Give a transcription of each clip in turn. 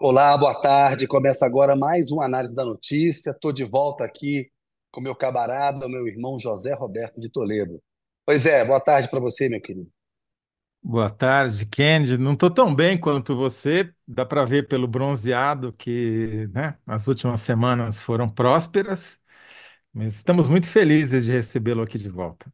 Olá, boa tarde. Começa agora mais uma análise da notícia. Estou de volta aqui com meu camarada, meu irmão José Roberto de Toledo. Pois é, boa tarde para você, meu querido. Boa tarde, Kennedy. Não estou tão bem quanto você. Dá para ver pelo bronzeado que, né, as últimas semanas foram prósperas, mas estamos muito felizes de recebê-lo aqui de volta.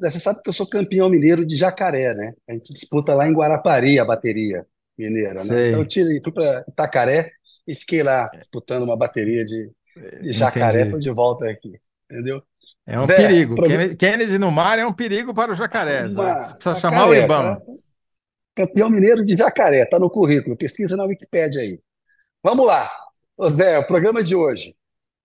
Você sabe que eu sou campeão mineiro de Jacaré, né? A gente disputa lá em Guarapari a bateria mineira, né? Então eu Sei, tirei, fui para Itacaré e fiquei lá disputando uma bateria de, de Jacaré. Estou entendi. de volta aqui, entendeu? É um Zé, perigo. prog- Kennedy, no mar é um perigo para os jacarés. ó. uma Precisa chamar o Jacaré? IBAMA. Campeão mineiro de Jacaré, tá no currículo. Pesquisa na Wikipédia aí. Vamos lá. Zé, o programa de hoje.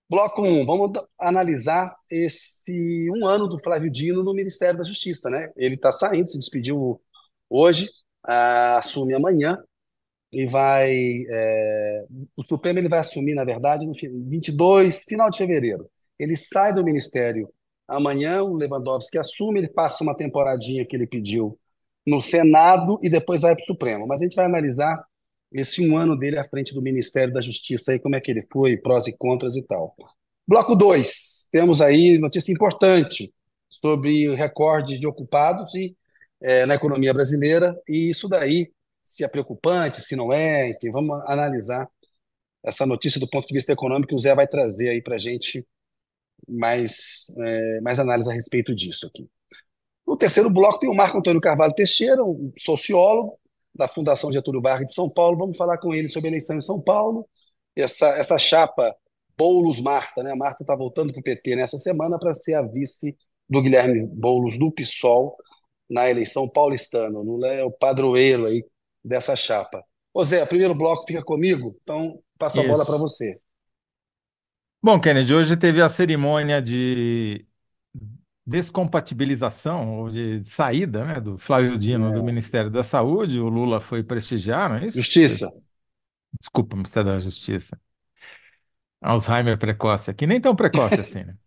Bloco um, vamos analisar esse um ano do Flávio Dino no Ministério da Justiça, né? Ele está saindo, se despediu hoje, assume amanhã e vai. é, o Supremo ele vai assumir, na verdade, no fi- 22, final de fevereiro. Ele sai do Ministério amanhã, o Lewandowski assume, ele passa uma temporadinha que ele pediu no Senado e depois vai para o Supremo. Mas a gente vai analisar esse um ano dele à frente do Ministério da Justiça, aí, como é que ele foi, prós e contras e tal. Bloco 2, temos aí notícia importante sobre recorde de ocupados e, eh, na economia brasileira, e isso daí, se é preocupante, se não é, enfim, vamos analisar essa notícia do ponto de vista econômico o Zé vai trazer aí para a gente mais, eh, mais análise a respeito disso aqui. No terceiro bloco tem o Marco Antônio Carvalho Teixeira, um sociólogo da Fundação Getúlio Vargas de São Paulo. Vamos falar com ele sobre a eleição em São Paulo. Essa, essa chapa Boulos-Marta, né? A Marta está voltando para o PT nessa semana para ser a vice do Guilherme Boulos do PSOL na eleição paulistana. O Lula é o padroeiro aí dessa chapa. Ô Zé, primeiro bloco fica comigo, então passo a bola para você. Bom, Kennedy, hoje teve a cerimônia de descompatibilização ou de saída, né, do Flávio Dino do É, Ministério da Saúde. O Lula foi prestigiar, não é isso? Justiça. Desculpa, Ministério da Justiça. Alzheimer precoce aqui, nem tão precoce assim, né?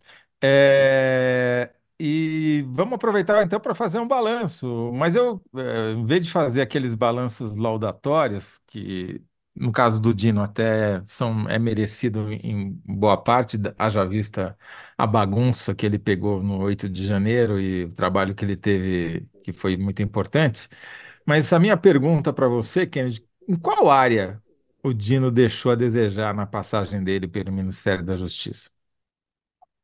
É, e vamos aproveitar então para fazer um balanço. Mas eu, é, em vez de fazer aqueles balanços laudatórios, que no caso do Dino até são, é merecido em boa parte, haja vista a bagunça que ele pegou no 8 de janeiro e o trabalho que ele teve, que foi muito importante. Mas a minha pergunta para você, Kennedy, em qual área o Dino deixou a desejar na passagem dele pelo Ministério da Justiça?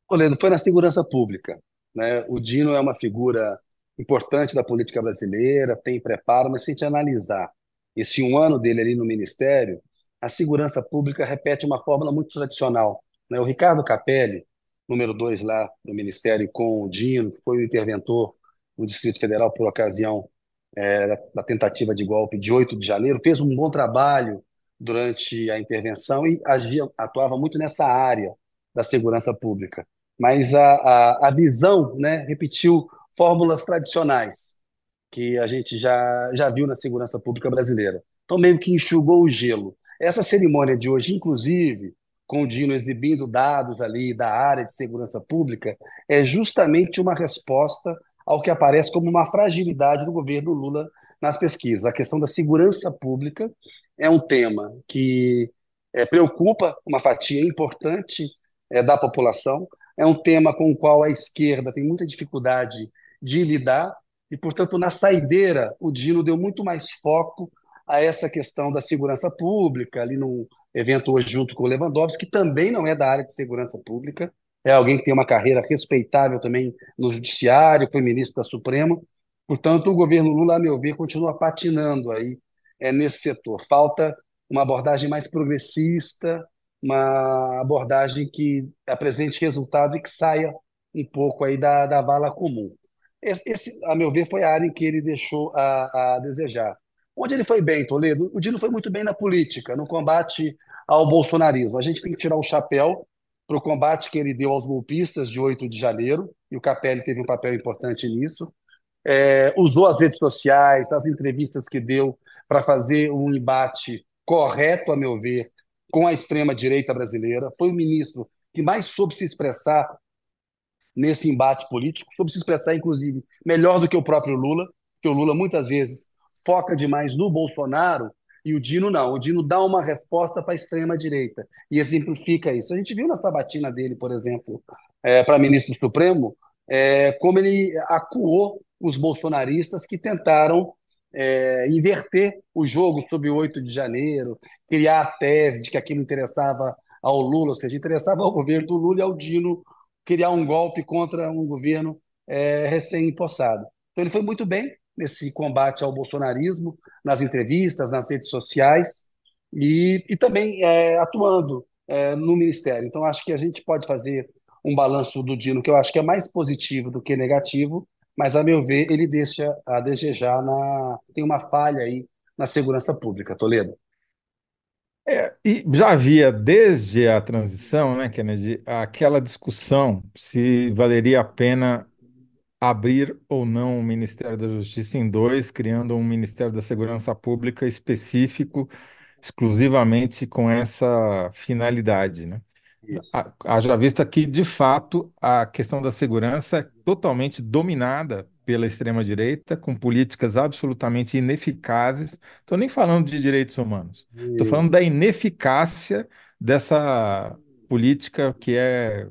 Toledo, foi na segurança pública, né? O Dino é uma figura importante da política brasileira, tem preparo, mas se a gente analisar esse um ano dele ali no Ministério, a segurança pública repete uma fórmula muito tradicional, né? O Ricardo Capelli, número dois lá no Ministério com o Dino, foi o interventor no Distrito Federal por ocasião é, da tentativa de golpe de 8 de janeiro, fez um bom trabalho durante a intervenção e agia, atuava muito nessa área da segurança pública mas a, a, a visão, né, repetiu fórmulas tradicionais que a gente já, já viu na segurança pública brasileira. Então, meio que enxugou o gelo. Essa cerimônia de hoje, inclusive, com o Dino exibindo dados ali da área de segurança pública, é justamente uma resposta ao que aparece como uma fragilidade do governo Lula nas pesquisas. A questão da segurança pública é um tema que é, preocupa uma fatia importante é, da população, é um tema com o qual a esquerda tem muita dificuldade de lidar, e, portanto, na saideira, o Dino deu muito mais foco a essa questão da segurança pública, ali num evento hoje junto com o Lewandowski, que também não é da área de segurança pública, é alguém que tem uma carreira respeitável também no judiciário, foi ministro da Suprema. Portanto, o governo Lula, a meu ver, continua patinando aí é, nesse setor. Falta uma abordagem mais progressista, uma abordagem que apresente resultado e que saia um pouco aí da, da vala comum. Esse, a meu ver, foi a área em que ele deixou a, a desejar. Onde ele foi bem, Toledo? O Dino foi muito bem na política, no combate ao bolsonarismo. A gente tem que tirar o chapéu para o combate que ele deu aos golpistas de 8 de janeiro, e o Capelli teve um papel importante nisso. É, usou as redes sociais, as entrevistas que deu para fazer um embate correto, a meu ver, com a extrema-direita brasileira. Foi o ministro que mais soube se expressar nesse embate político, soube se expressar, inclusive, melhor do que o próprio Lula, que o Lula muitas vezes foca demais no Bolsonaro E o Dino não. O Dino dá uma resposta para a extrema-direita e exemplifica isso. A gente viu na sabatina dele, por exemplo, é, para ministro Supremo, é, como ele acuou os bolsonaristas que tentaram é, inverter o jogo sob o 8 de janeiro, criar a tese de que aquilo interessava ao Lula, ou seja, interessava ao governo do Lula e ao Dino criar um golpe contra um governo é, recém-impossado. Então ele foi muito bem nesse combate ao bolsonarismo, nas entrevistas, nas redes sociais e, e também é, atuando é, no Ministério. Então acho que a gente pode fazer um balanço do Dino que eu acho que é mais positivo do que negativo, mas a meu ver ele deixa a desejar na tem uma falha aí na segurança pública, Toledo. É, e já havia desde a transição, né, Kennedy, aquela discussão se valeria a pena abrir ou não o Ministério da Justiça em dois, criando um Ministério da Segurança Pública específico, exclusivamente com essa finalidade, né? Isso. Haja vista que, de fato, a questão da segurança é totalmente dominada pela extrema-direita, com políticas absolutamente ineficazes. Estou nem falando de direitos humanos, estou falando da ineficácia dessa política que é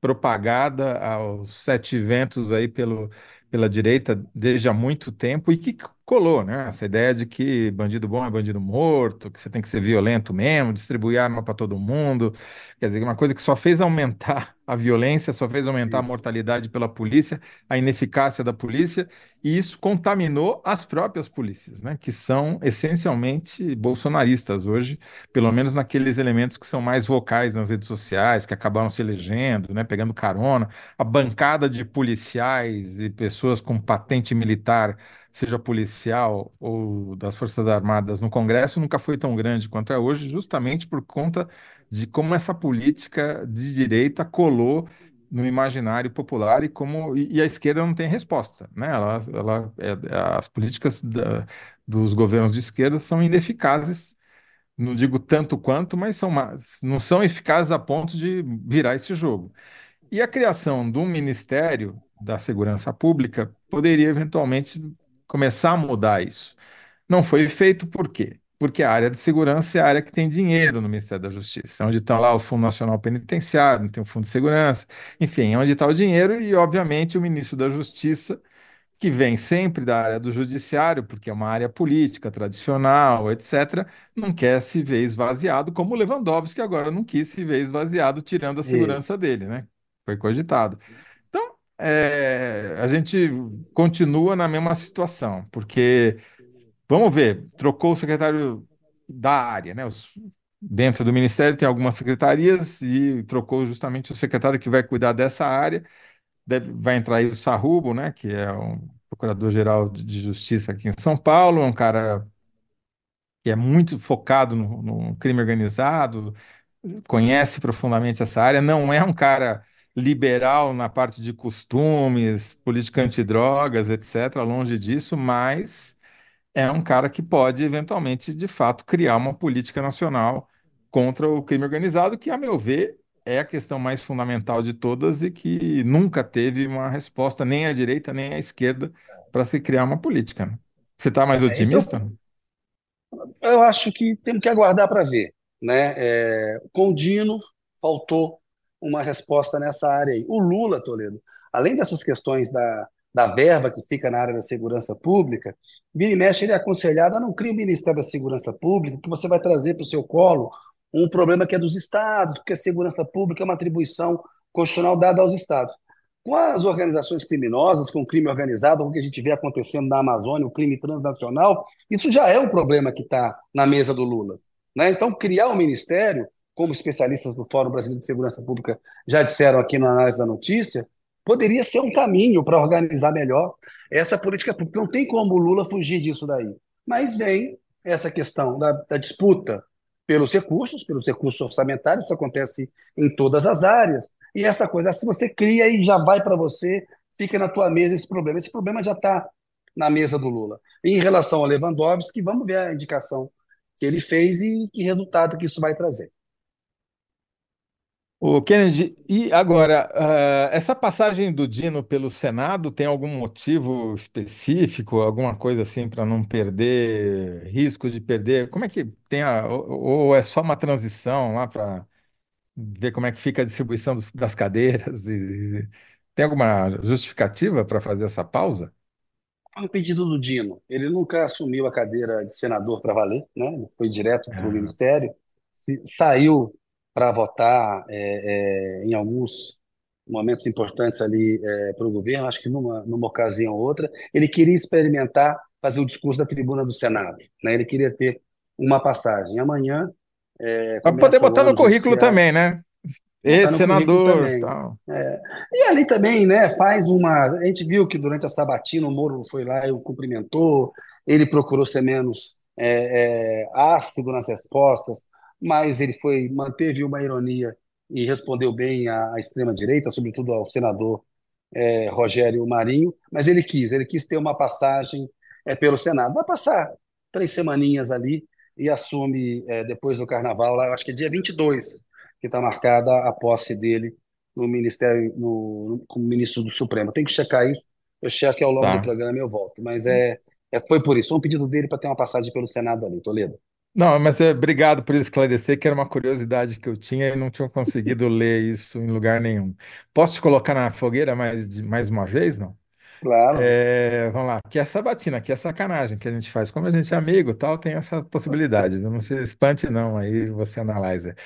propagada aos sete ventos aí pelo, pela direita desde há muito tempo e que colou, né? Essa ideia de que bandido bom é bandido morto, que você tem que ser violento mesmo, distribuir arma para todo mundo. Quer dizer, uma coisa que só fez aumentar a violência, só fez aumentar a Isso. mortalidade pela polícia, a ineficácia da polícia, e isso contaminou as próprias polícias, né? Que são essencialmente bolsonaristas hoje, pelo menos naqueles elementos que são mais vocais nas redes sociais, que acabaram se elegendo, né? Pegando carona. A bancada de policiais e pessoas com patente militar seja policial ou das Forças Armadas no Congresso, nunca foi tão grande quanto é hoje, justamente por conta de como essa política de direita colou no imaginário popular e como e, a esquerda não tem resposta, né? Ela, ela, é- as políticas da- dos governos de esquerda são ineficazes, não digo tanto quanto, mas são, ma- não são eficazes a ponto de virar esse jogo. E a criação de um Ministério da Segurança Pública poderia eventualmente começar a mudar isso. Não foi feito por quê? Porque a área de segurança é a área que tem dinheiro no Ministério da Justiça, onde está lá o Fundo Nacional Penitenciário, tem o Fundo de Segurança, enfim, é onde está o dinheiro e, obviamente, o ministro da Justiça, que vem sempre da área do judiciário, porque é uma área política, tradicional, etc., não quer se ver esvaziado, como o Lewandowski agora não quis se ver esvaziado, tirando a segurança Isso. dele, né? Foi cogitado. Então, é, a gente continua na mesma situação, porque, vamos ver, trocou o secretário da área, né? Os- dentro do Ministério tem algumas secretarias e trocou justamente o secretário que vai cuidar dessa área. Deve- vai entrar aí o Sarrubo, né? Que é um procurador-geral de Justiça aqui em São Paulo, é um cara que é muito focado no, no crime organizado, conhece profundamente essa área, não é um cara liberal na parte de costumes, política antidrogas, etc., longe disso, mas é um cara que pode, eventualmente, de fato, criar uma política nacional contra o crime organizado, que, a meu ver, é a questão mais fundamental de todas e que nunca teve uma resposta nem à direita nem à esquerda para se criar uma política. né? Você está mais É, é otimista? o Eu acho que temos que aguardar para ver, né? É, com o Dino faltou uma resposta nessa área aí. O Lula, Toledo, além dessas questões da, da verba que fica na área da segurança pública, vira e mexe ele é aconselhado a não criar o Ministério da Segurança Pública, que você vai trazer para o seu colo um problema que é dos estados, porque a segurança pública é uma atribuição constitucional dada aos estados. Com as organizações criminosas, com o crime organizado, com o que a gente vê acontecendo na Amazônia, o crime transnacional, isso já é um problema que está na mesa do Lula. Né? Então, criar um ministério, como especialistas do Fórum Brasileiro de Segurança Pública já disseram aqui na análise da notícia, poderia ser um caminho para organizar melhor essa política pública. Não tem como o Lula fugir disso daí. Mas vem essa questão da, da disputa pelos recursos, pelos recursos orçamentários, isso acontece em todas as áreas. E essa coisa, se você cria e já vai para você, fica na tua mesa esse problema. Esse problema já está na mesa do Lula. Em relação ao Lewandowski, vamos ver a indicação que ele fez e que resultado que isso vai trazer. O Kennedy, e agora, ah, essa passagem do Dino pelo Senado tem algum motivo específico, alguma coisa assim para não perder, risco de perder? Como é que tem a, ou, ou é só uma transição lá para ver como é que fica a distribuição dos- das cadeiras? E, tem alguma justificativa para fazer essa pausa? Foi um pedido do Dino. Ele nunca assumiu a cadeira de senador para valer, né? Ele foi direto para o Ah, ministério, se- saiu para votar é, é, em alguns momentos importantes ali para o governo, acho que numa, numa ocasião ou outra. Ele queria experimentar fazer o discurso da tribuna do Senado, né? Ele queria ter uma passagem. Amanhã é, Para poder começa o botar no ano currículo judiciário. também, né? Ex-senador, também. tal. É. E ali também, né, faz uma. A gente viu que durante a sabatina o Moro foi lá e o cumprimentou, ele procurou ser menos é, é, ácido nas respostas, mas ele foi, manteve uma ironia e respondeu bem à, à extrema-direita, sobretudo ao senador é, Rogério Marinho, mas ele quis, ele quis ter uma passagem é, pelo Senado. Vai passar três semaninhas ali e assume é, depois do Carnaval, acho que é dia 22 que está marcada a posse dele no Ministério, no, como ministro do Supremo. Tem que checar isso, eu checo ao longo do Tá. programa e eu volto. Mas é, é, foi por isso, foi um pedido dele para ter uma passagem pelo Senado ali, Toledo. Não, mas é, obrigado por esclarecer, que era uma curiosidade que eu tinha e não tinha conseguido ler isso em lugar nenhum. Posso te colocar na fogueira mais, de- mais uma vez, não? Claro. É, vamos lá, que é sabatina, que é sacanagem que a gente faz. Como a gente é amigo, e tal, tem essa possibilidade. viu? Não se espante, não, aí você analisa.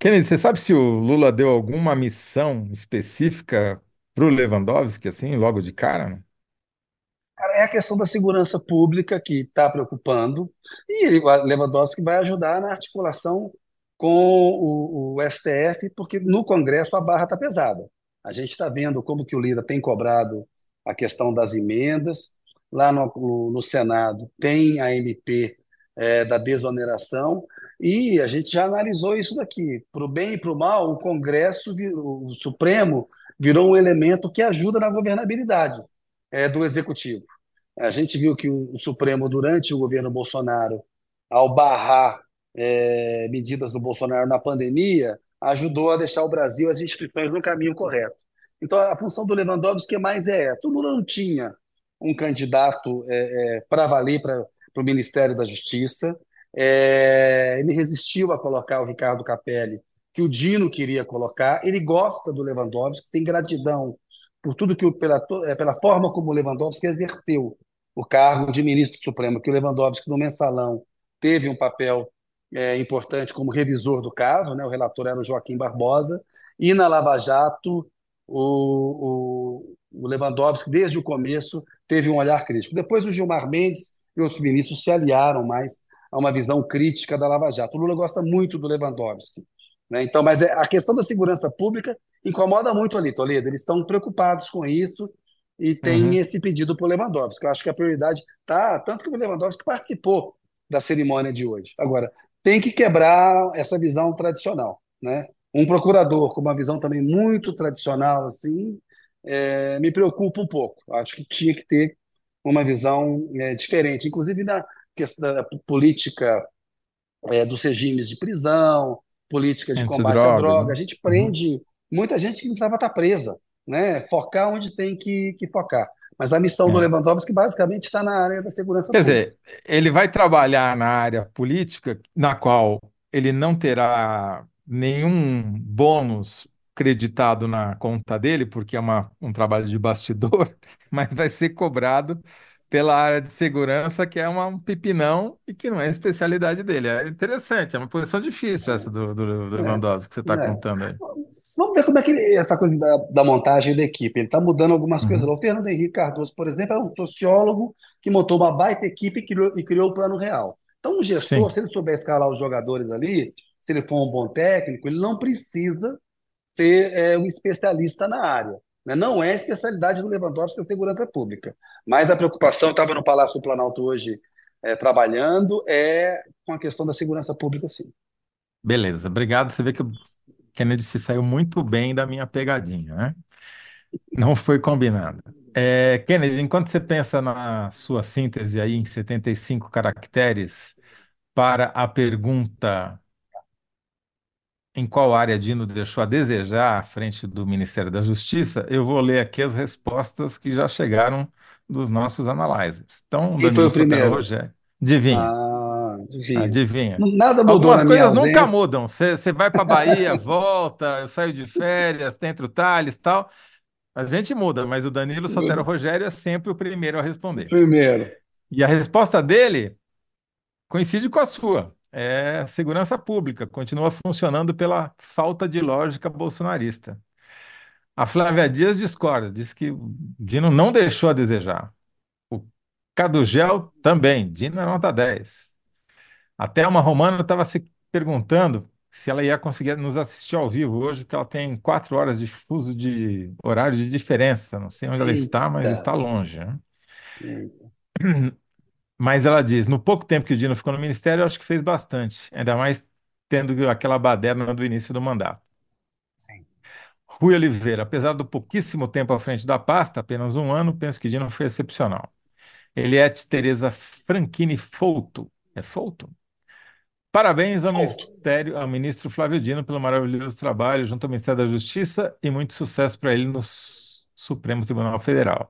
Kennedy, você sabe se o Lula deu alguma missão específica para o Lewandowski, assim, logo de cara? É a questão da segurança pública que está preocupando, e o Lewandowski vai ajudar na articulação com o, o STF, porque no Congresso a barra está pesada. A gente está vendo como que o Lira tem cobrado a questão das emendas, lá no, no, Senado tem a MP é, da desoneração, e a gente já analisou isso daqui. Para o bem e para o mal, o Congresso, o Supremo, virou um elemento que ajuda na governabilidade é, do Executivo. A gente viu que o, o Supremo, durante o governo Bolsonaro, ao barrar é, medidas do Bolsonaro na pandemia, ajudou a deixar o Brasil, as instituições, no caminho correto. Então, a função do Lewandowski mais é essa. O Lula não tinha um candidato é, é, para valer para o Ministério da Justiça. É, ele resistiu a colocar o Ricardo Capelli, que o Dino queria colocar. Ele gosta do Lewandowski, tem gratidão por tudo que pela, eh, pela forma como o Lewandowski exerceu o cargo de ministro supremo, que o Lewandowski no mensalão teve um papel eh, importante como revisor do caso, né? O relator era o Joaquim Barbosa, e na Lava Jato o, o, o Lewandowski desde o começo teve um olhar crítico. Depois o Gilmar Mendes e outros ministros se aliaram mais a uma visão crítica da Lava Jato. O Lula gosta muito do Lewandowski, né? Então, mas é- a questão da segurança pública incomoda muito ali, Toledo. Eles estão preocupados com isso e tem Uhum. esse pedido para o Lewandowski. Eu acho que a prioridade tá tanto que o Lewandowski participou da cerimônia de hoje. Agora, tem que quebrar essa visão tradicional, né? Um procurador com uma visão também muito tradicional, assim, é, me preocupa um pouco. Acho que tinha que ter uma visão é, diferente, inclusive na questão da política é, dos regimes de prisão, política de combate à Antidrogas, droga. né? A gente Uhum. prende muita gente que não precisava estar presa, né? Focar onde tem que, que focar. Mas a missão do É. Lewandowski basicamente está na área da segurança Quer pública. dizer, ele vai trabalhar na área política, na qual ele não terá nenhum bônus creditado na conta dele, porque é uma, um trabalho de bastidor, mas vai ser cobrado pela área de segurança, que é uma- um pepinão e que não é a especialidade dele. É interessante, é uma posição difícil essa do, do do É, Lewandowski que você está é. contando aí. Vamos ver como é que ele- essa coisa da, da montagem da equipe. Ele está mudando algumas coisas Uhum. lá. O Fernando Henrique Cardoso, por exemplo, é um sociólogo que montou uma baita equipe e criou, e criou o Plano Real. Então, um gestor, Sim. se ele souber escalar os jogadores ali, se ele for um bom técnico, ele não precisa ser é, um especialista na área. né? Não é a especialidade do Lewandowski a segurança pública. Mas a preocupação, eu estava no Palácio do Planalto hoje é, trabalhando, é com a questão da segurança pública, sim. Beleza, obrigado. Você vê que o Kennedy se saiu muito bem da minha pegadinha, né? Não foi combinado. É, Kennedy, enquanto você pensa na sua síntese aí em 75 caracteres para a pergunta em qual área Dino deixou a desejar à frente do Ministério da Justiça, eu vou ler aqui as respostas que já chegaram dos nossos analyzers. Então, Quem foi Danilo o Sotero primeiro? Adivinha. Adivinha. Ah, adivinha. Adivinha. Nada mudou Algumas coisas nunca ausência. mudam. Você vai para Bahia, volta, eu saio de férias, tento Tales, tal. A gente muda, mas o Danilo Sotero Rogério é sempre o primeiro a responder. Primeiro. E a resposta dele coincide com a sua. É segurança pública, continua funcionando pela falta de lógica bolsonarista. A Flávia Dias discorda, diz que o Dino não deixou a desejar. Cadugel também, Dino é nota 10. Até uma romana estava se perguntando se ela ia conseguir nos assistir ao vivo hoje, porque ela tem quatro horas de fuso de horário de diferença. Não sei onde ela está, mas Eita, está longe. né? eita. Mas ela diz, no pouco tempo que o Dino ficou no ministério, eu acho que fez bastante, ainda mais tendo aquela baderna do início do mandato. Sim. Rui Oliveira, apesar do pouquíssimo tempo à frente da pasta, apenas um ano, penso que Dino foi excepcional. Eliette Tereza Franchini Folto, é Folto? Parabéns ao. Ministério, ao ministro Flávio Dino pelo maravilhoso trabalho junto ao Ministério da Justiça e muito sucesso para ele no Supremo Tribunal Federal.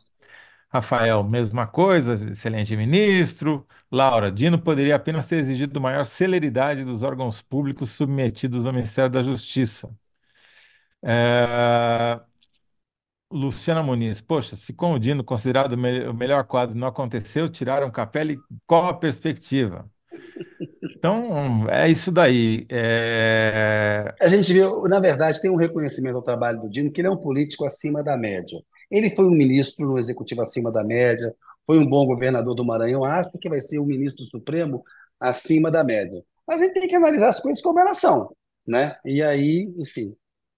Rafael, mesma coisa, excelente ministro. Laura, Dino poderia apenas ter exigido maior celeridade dos órgãos públicos submetidos ao Ministério da Justiça. É, Luciana Muniz, poxa, se com o Dino considerado o me- o melhor quadro não aconteceu, tiraram Capelli, qual a perspectiva? Então, é isso daí. É, A gente vê, na verdade, tem um reconhecimento ao trabalho do Dino, que ele é um político acima da média. Ele foi um ministro no executivo acima da média, foi um bom governador do Maranhão, acho que vai ser um ministro supremo acima da média. Mas a gente tem que analisar as coisas como elas são, né? E aí, enfim.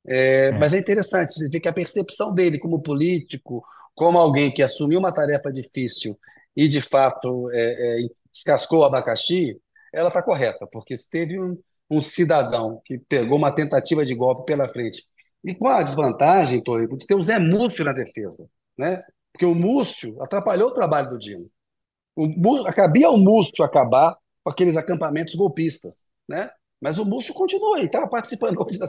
É, é. mas é interessante, você vê que a percepção dele como político, como alguém que assumiu uma tarefa difícil e, de fato, é, é, descascou o abacaxi, ela está correta, porque se teve um, um cidadão que pegou uma tentativa de golpe pela frente, e com a desvantagem, Toledo, de ter o Zé Múcio na defesa, né? Porque o Múcio atrapalhou o trabalho do Dino. O, cabia ao Múcio acabar com aqueles acampamentos golpistas, né? Mas o Múcio continuou aí, estava participando hoje da,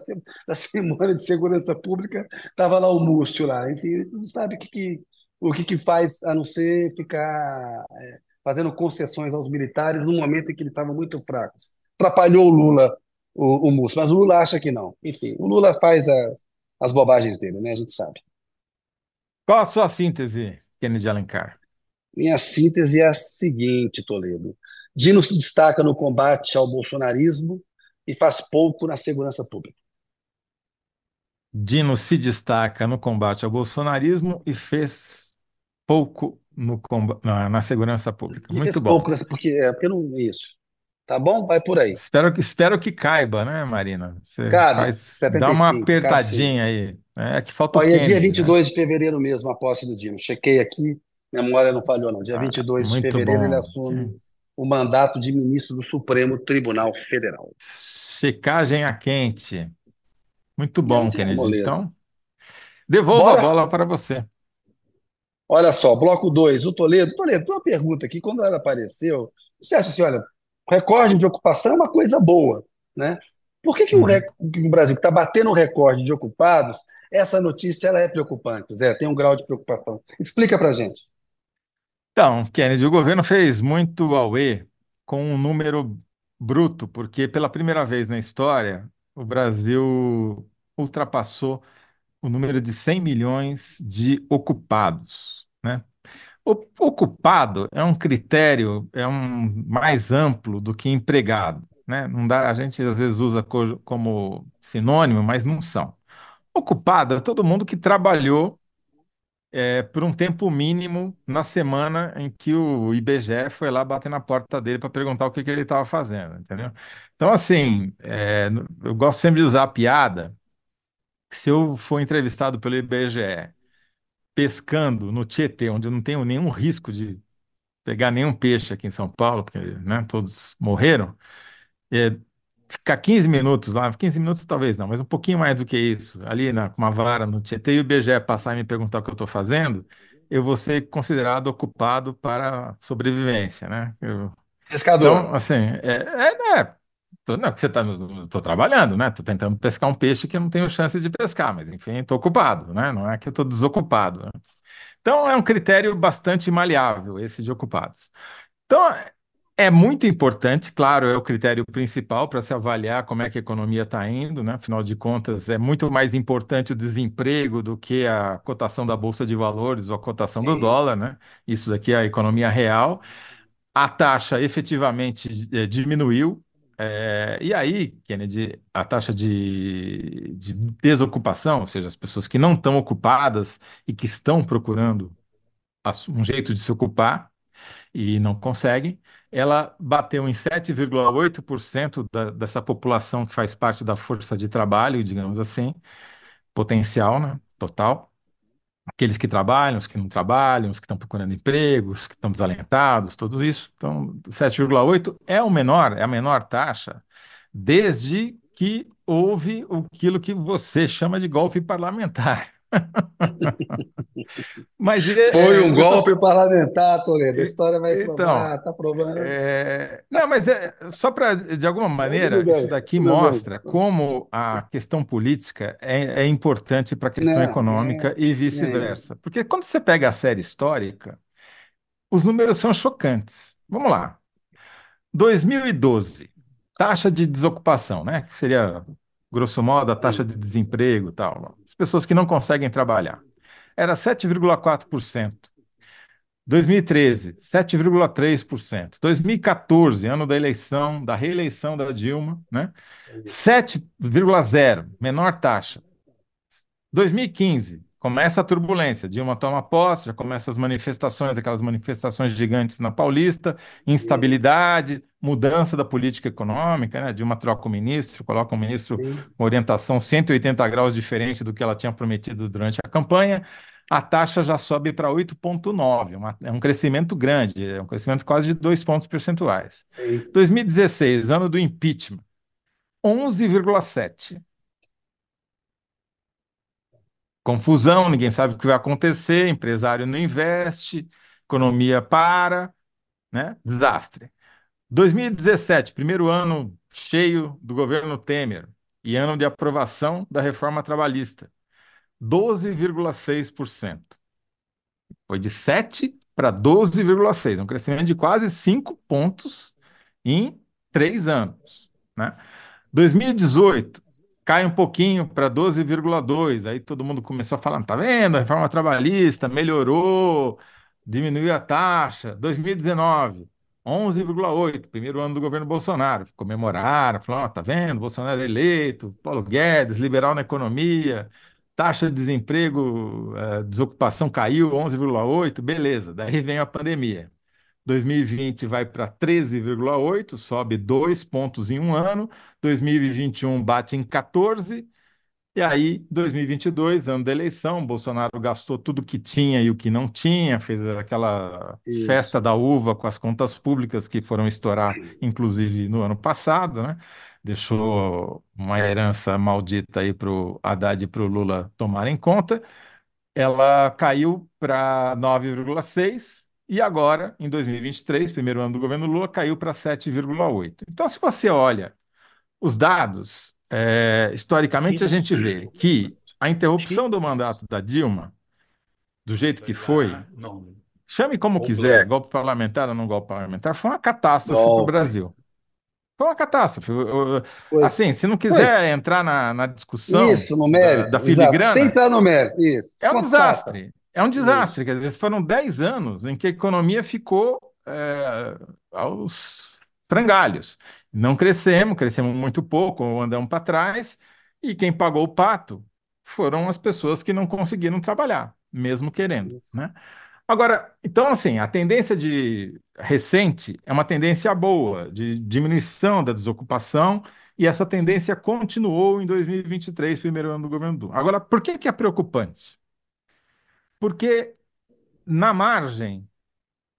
da Semana de Segurança Pública, estava lá o Múcio lá, enfim, não sabe o que, que- o que, que faz a não ser ficar é, fazendo concessões aos militares no momento em que eles estavam muito fracos. Atrapalhou o Lula, o, o Múcio, mas o Lula acha que não. Enfim, o Lula faz as, as bobagens dele, né? A gente sabe. Qual a sua síntese, Kennedy Alencar? Minha síntese é a seguinte, Toledo. Dino se destaca no combate ao bolsonarismo e faz pouco na segurança pública. Dino se destaca no combate ao bolsonarismo e fez pouco no comba- na, na segurança pública. E Muito fez pouco bom. nessa, porque, é, porque não isso. Tá bom? Vai por aí. Espero que, espero que caiba, né, Marina? Você Cabe, faz, dá uma 75, cabe sim. apertadinha aí. né? É que falta o e é dia Kennedy, né? 22 de fevereiro mesmo, a posse do Dino. Chequei aqui, memória não falhou, não. Dia Ah, 22 de fevereiro ele bom. assume o mandato de ministro do Supremo Tribunal Federal. Checagem a quente. Muito bom, é Kennedy. moleza. Então, devolvo a Bora? bola para você. Olha só, bloco 2, o Toledo. Toledo, tem uma pergunta aqui. Quando ela apareceu, você acha assim, olha, recorde de ocupação é uma coisa boa, né? Por que, que o, Uhum. que o Brasil está batendo o recorde de ocupados, essa notícia ela é preocupante, Zé? Tem um grau de preocupação. Explica pra gente. Então, Kennedy, o governo fez muito auê com um número bruto, porque pela primeira vez na história, o Brasil ultrapassou o número de 100 milhões de ocupados, né? O- Ocupado é um critério, é um mais amplo do que empregado, né? Não dá, a gente às vezes usa co- como sinônimo, mas não são. Ocupado é todo mundo que trabalhou é, por um tempo mínimo na semana em que o IBGE foi lá bater na porta dele para perguntar o que que ele estava fazendo, entendeu? Então, assim, é, eu gosto sempre de usar a piada. Se eu for entrevistado pelo IBGE pescando no Tietê, onde eu não tenho nenhum risco de pegar nenhum peixe aqui em São Paulo, porque, né, todos morreram, é, ficar 15 minutos lá, 15 minutos talvez não, mas um pouquinho mais do que isso, ali na, com uma vara no Tietê e o IBGE passar e me perguntar o que eu estou fazendo, eu vou ser considerado ocupado para sobrevivência, né? Eu- Pescador. então, assim, é, é, né, Tô, não, que você tá, tô trabalhando, né? Tô tentando pescar um peixe que eu não tenho chance de pescar, mas enfim, estou ocupado, né? Não é que eu estou desocupado. né? Então é um critério bastante maleável esse de ocupados. Então é muito importante, claro, é o critério principal para se avaliar como é que a economia está indo, né? Afinal de contas, é muito mais importante o desemprego do que a cotação da Bolsa de Valores ou a cotação do Sim, dólar, né? Isso daqui é a economia real. A taxa efetivamente eh, diminuiu. eh, e aí, Kennedy, a taxa de, de desocupação, ou seja, as pessoas que não estão ocupadas e que estão procurando um jeito de se ocupar e não conseguem, ela bateu em 7,8% da, dessa população que faz parte da força de trabalho, digamos assim, potencial, né, total. Aqueles que trabalham, os que não trabalham, os que estão procurando empregos, os que estão desalentados, tudo isso. Então, 7,8 é o menor, é a menor taxa desde que houve aquilo que você chama de golpe parlamentar. Mas foi é, é, um tô, golpe parlamentar, Toledo. A e- história vai então, provar, está provando. É, Não, mas é, só para, de alguma maneira, isso daqui mostra como a questão política é, é importante para a questão Não, é, econômica e é, vice-versa. Porque quando você pega a série histórica, os números são chocantes. Vamos lá. 2012, taxa de desocupação, né? Que seria, grosso modo, a taxa de desemprego, e tal. As pessoas que não conseguem trabalhar. Era 7,4%. 2013, 7,3%. 2014, ano da eleição, da reeleição da Dilma, né? é isso. 7,0, menor taxa. 2015, começa a turbulência. Dilma toma posse, já começam as manifestações, aquelas manifestações gigantes na Paulista, instabilidade, mudança da política econômica, né? Dilma troca o ministro, coloca um ministro sim, com orientação 180 graus diferente do que ela tinha prometido durante a campanha. A taxa já sobe para 8,9, uma- é um crescimento grande, é um crescimento quase de dois pontos percentuais. sim, 2016, ano do impeachment, 11,7. Confusão, ninguém sabe o que vai acontecer, empresário não investe, economia para, né? Desastre. 2017, primeiro ano cheio do governo Temer e ano de aprovação da reforma trabalhista, 12,6%. Foi de 7 para 12,6, um crescimento de quase 5 pontos em três anos, né? 2018 cai um pouquinho para 12,2. Aí todo mundo começou a falar, tá vendo? A reforma trabalhista melhorou, diminuiu a taxa. 2019, 11,8, primeiro ano do governo Bolsonaro. Comemoraram, falaram, ó, tá vendo? Bolsonaro eleito, Paulo Guedes, liberal na economia, taxa de desemprego, eh, desocupação caiu 11,8, beleza. Daí vem a pandemia. 2020 vai para 13,8, sobe dois pontos em um ano. 2021 bate em 14. E aí, 2022, ano da eleição, Bolsonaro gastou tudo que tinha e o que não tinha, fez aquela festa isso. da uva com as contas públicas que foram estourar, inclusive no ano passado, né? Deixou uma herança maldita aí para o Haddad e para o Lula tomarem conta ela caiu para 9,6 e agora, em 2023, primeiro ano do governo Lula, caiu para 7,8. Então, se você olha os dados, é, historicamente a gente vê que a interrupção do mandato da Dilma, do jeito que foi, chame como quiser, golpe parlamentar ou não golpe parlamentar, foi uma catástrofe para o. Brasil. Foi uma catástrofe. Foi, Assim, se não foi. quiser entrar na, na discussão Isso, da, da exato. Sem filigrana, entrar no mérito, isso. É um Constata. desastre. É um desastre. Isso, Quer dizer, foram 10 anos em que a economia ficou é, aos frangalhos. Não crescemos, crescemos muito pouco, andamos para trás, e quem pagou o pato foram as pessoas que não conseguiram trabalhar, mesmo querendo, isso. né? Agora, então, assim, a tendência de recente é uma tendência boa, de diminuição da desocupação, e essa tendência continuou em 2023, primeiro ano do governo Lula. Agora, por que que é preocupante? Porque na margem,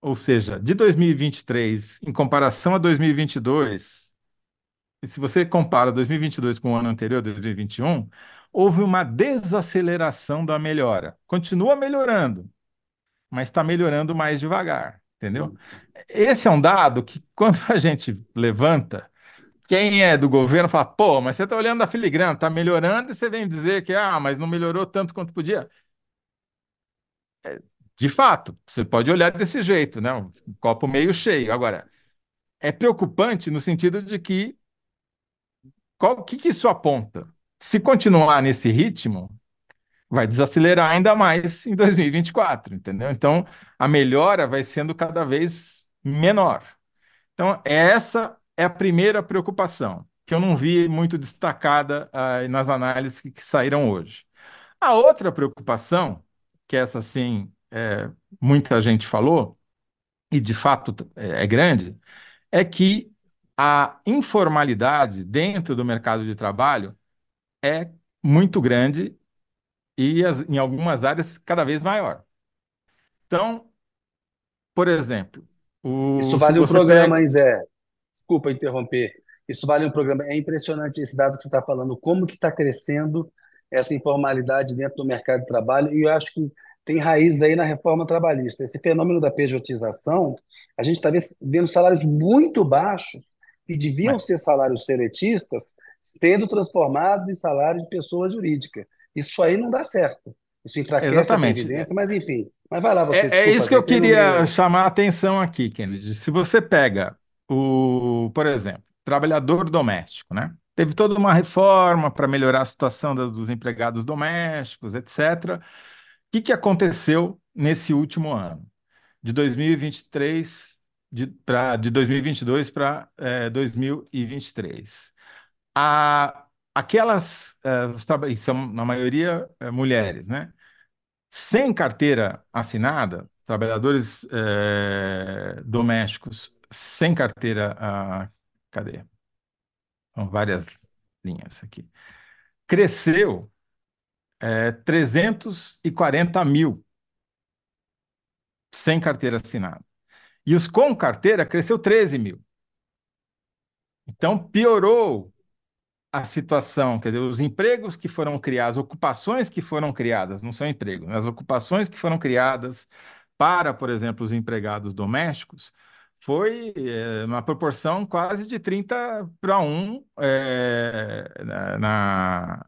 ou seja, de 2023 em comparação a 2022, e se você compara 2022 com o ano anterior, 2021, houve uma desaceleração da melhora. Continua melhorando, mas está melhorando mais devagar, entendeu? Esse é um dado que, quando a gente levanta, quem é do governo fala, pô, mas você está olhando a filigrana, está melhorando e você vem dizer que, ah, mas não melhorou tanto quanto podia. De fato, você pode olhar desse jeito, né? Um copo meio cheio. Agora, é preocupante no sentido de que o que, que isso aponta? Se continuar nesse ritmo, vai desacelerar ainda mais em 2024, entendeu? Então, a melhora vai sendo cada vez menor. Então, essa é a primeira preocupação, que eu não vi muito destacada uh, nas análises que, que, saíram hoje. A outra preocupação, que essa sim é, muita gente falou, e de fato é, é grande, é que a informalidade dentro do mercado de trabalho é muito grande e as, em algumas áreas cada vez maior. Então, por exemplo, o, Isso vale um programa, pega... Zé? Desculpa interromper. Isso vale um programa. É impressionante esse dado que você está falando, como que está crescendo essa informalidade dentro do mercado de trabalho, e eu acho que tem raiz aí na reforma trabalhista. Esse fenômeno da pejotização, a gente está vendo salários muito baixos, que deviam Mas... ser salários seletistas, sendo transformados em salários de pessoa jurídica. Isso aí não dá certo. Isso enfraquece Exatamente. a evidência, mas enfim. Mas vai lá, você. É, é isso que eu queria chamar a atenção aqui, Kennedy. Se você pega o, por exemplo, trabalhador doméstico, né? Teve toda uma reforma para melhorar a situação dos empregados domésticos, etc. O que, que aconteceu nesse último ano? De 2023 de, pra, de 2022 para é, 2023. A, aquelas, é, são na maioria é, mulheres, né? Sem carteira assinada, trabalhadores é, domésticos sem carteira. Ah, cadê? São várias linhas aqui. Cresceu é, 340 mil sem carteira assinada. E os com carteira cresceu 13 mil. Então, piorou a situação, quer dizer, os empregos que foram criados, ocupações que foram criadas, não são empregos, as ocupações que foram criadas para, por exemplo, os empregados domésticos, foi é, uma proporção quase de 30 para 1 é, na,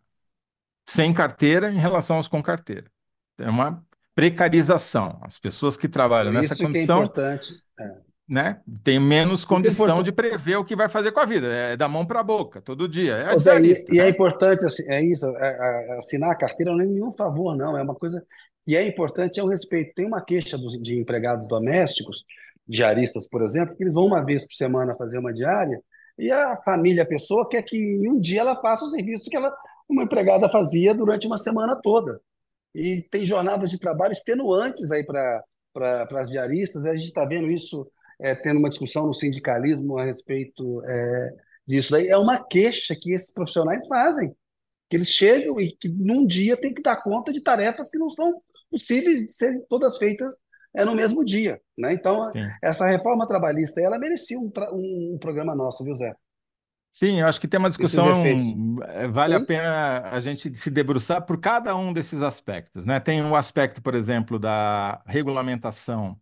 sem carteira em relação aos com carteira. É uma precarização. As pessoas que trabalham nessa Isso condição. Que é importante. É né? Tem menos é condição de prever o que vai fazer com a vida. É da mão para a boca, todo dia. É Zé, e, e, é né? importante, assim, é isso, é, é, assinar a carteira não é nenhum favor, não. É uma coisa. E é importante, é o respeito. Tem uma queixa dos, de empregados domésticos, diaristas, por exemplo, que eles vão uma vez por semana fazer uma diária, e a família, a pessoa, quer que em um dia ela faça o serviço que ela, uma empregada fazia durante uma semana toda. E tem jornadas de trabalho extenuantes aí para as diaristas, a gente está vendo isso é, tendo uma discussão no sindicalismo a respeito é, disso. Daí é uma queixa que esses profissionais fazem, que eles chegam e que num dia tem que dar conta de tarefas que não são possíveis de serem todas feitas é, no mesmo dia. Né? Então, Sim. essa reforma trabalhista, ela merecia um, um, um programa nosso, viu, Zé? Sim, eu acho que tem uma discussão, é, vale Sim. a pena a gente se debruçar por cada um desses aspectos. Né? Tem o um aspecto, por exemplo, da regulamentação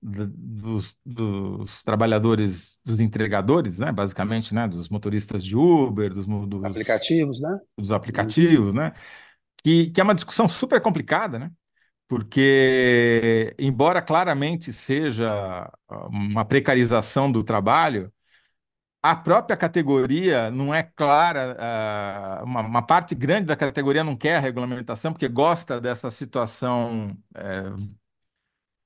dos, dos, trabalhadores, dos entregadores, né, basicamente, né, dos motoristas de Uber, dos, dos aplicativos, né, dos aplicativos, né, que, que é uma discussão super complicada, né, porque embora claramente seja uma precarização do trabalho, a própria categoria não é clara, uh, uma, uma, parte grande da categoria não quer a regulamentação porque gosta dessa situação uh,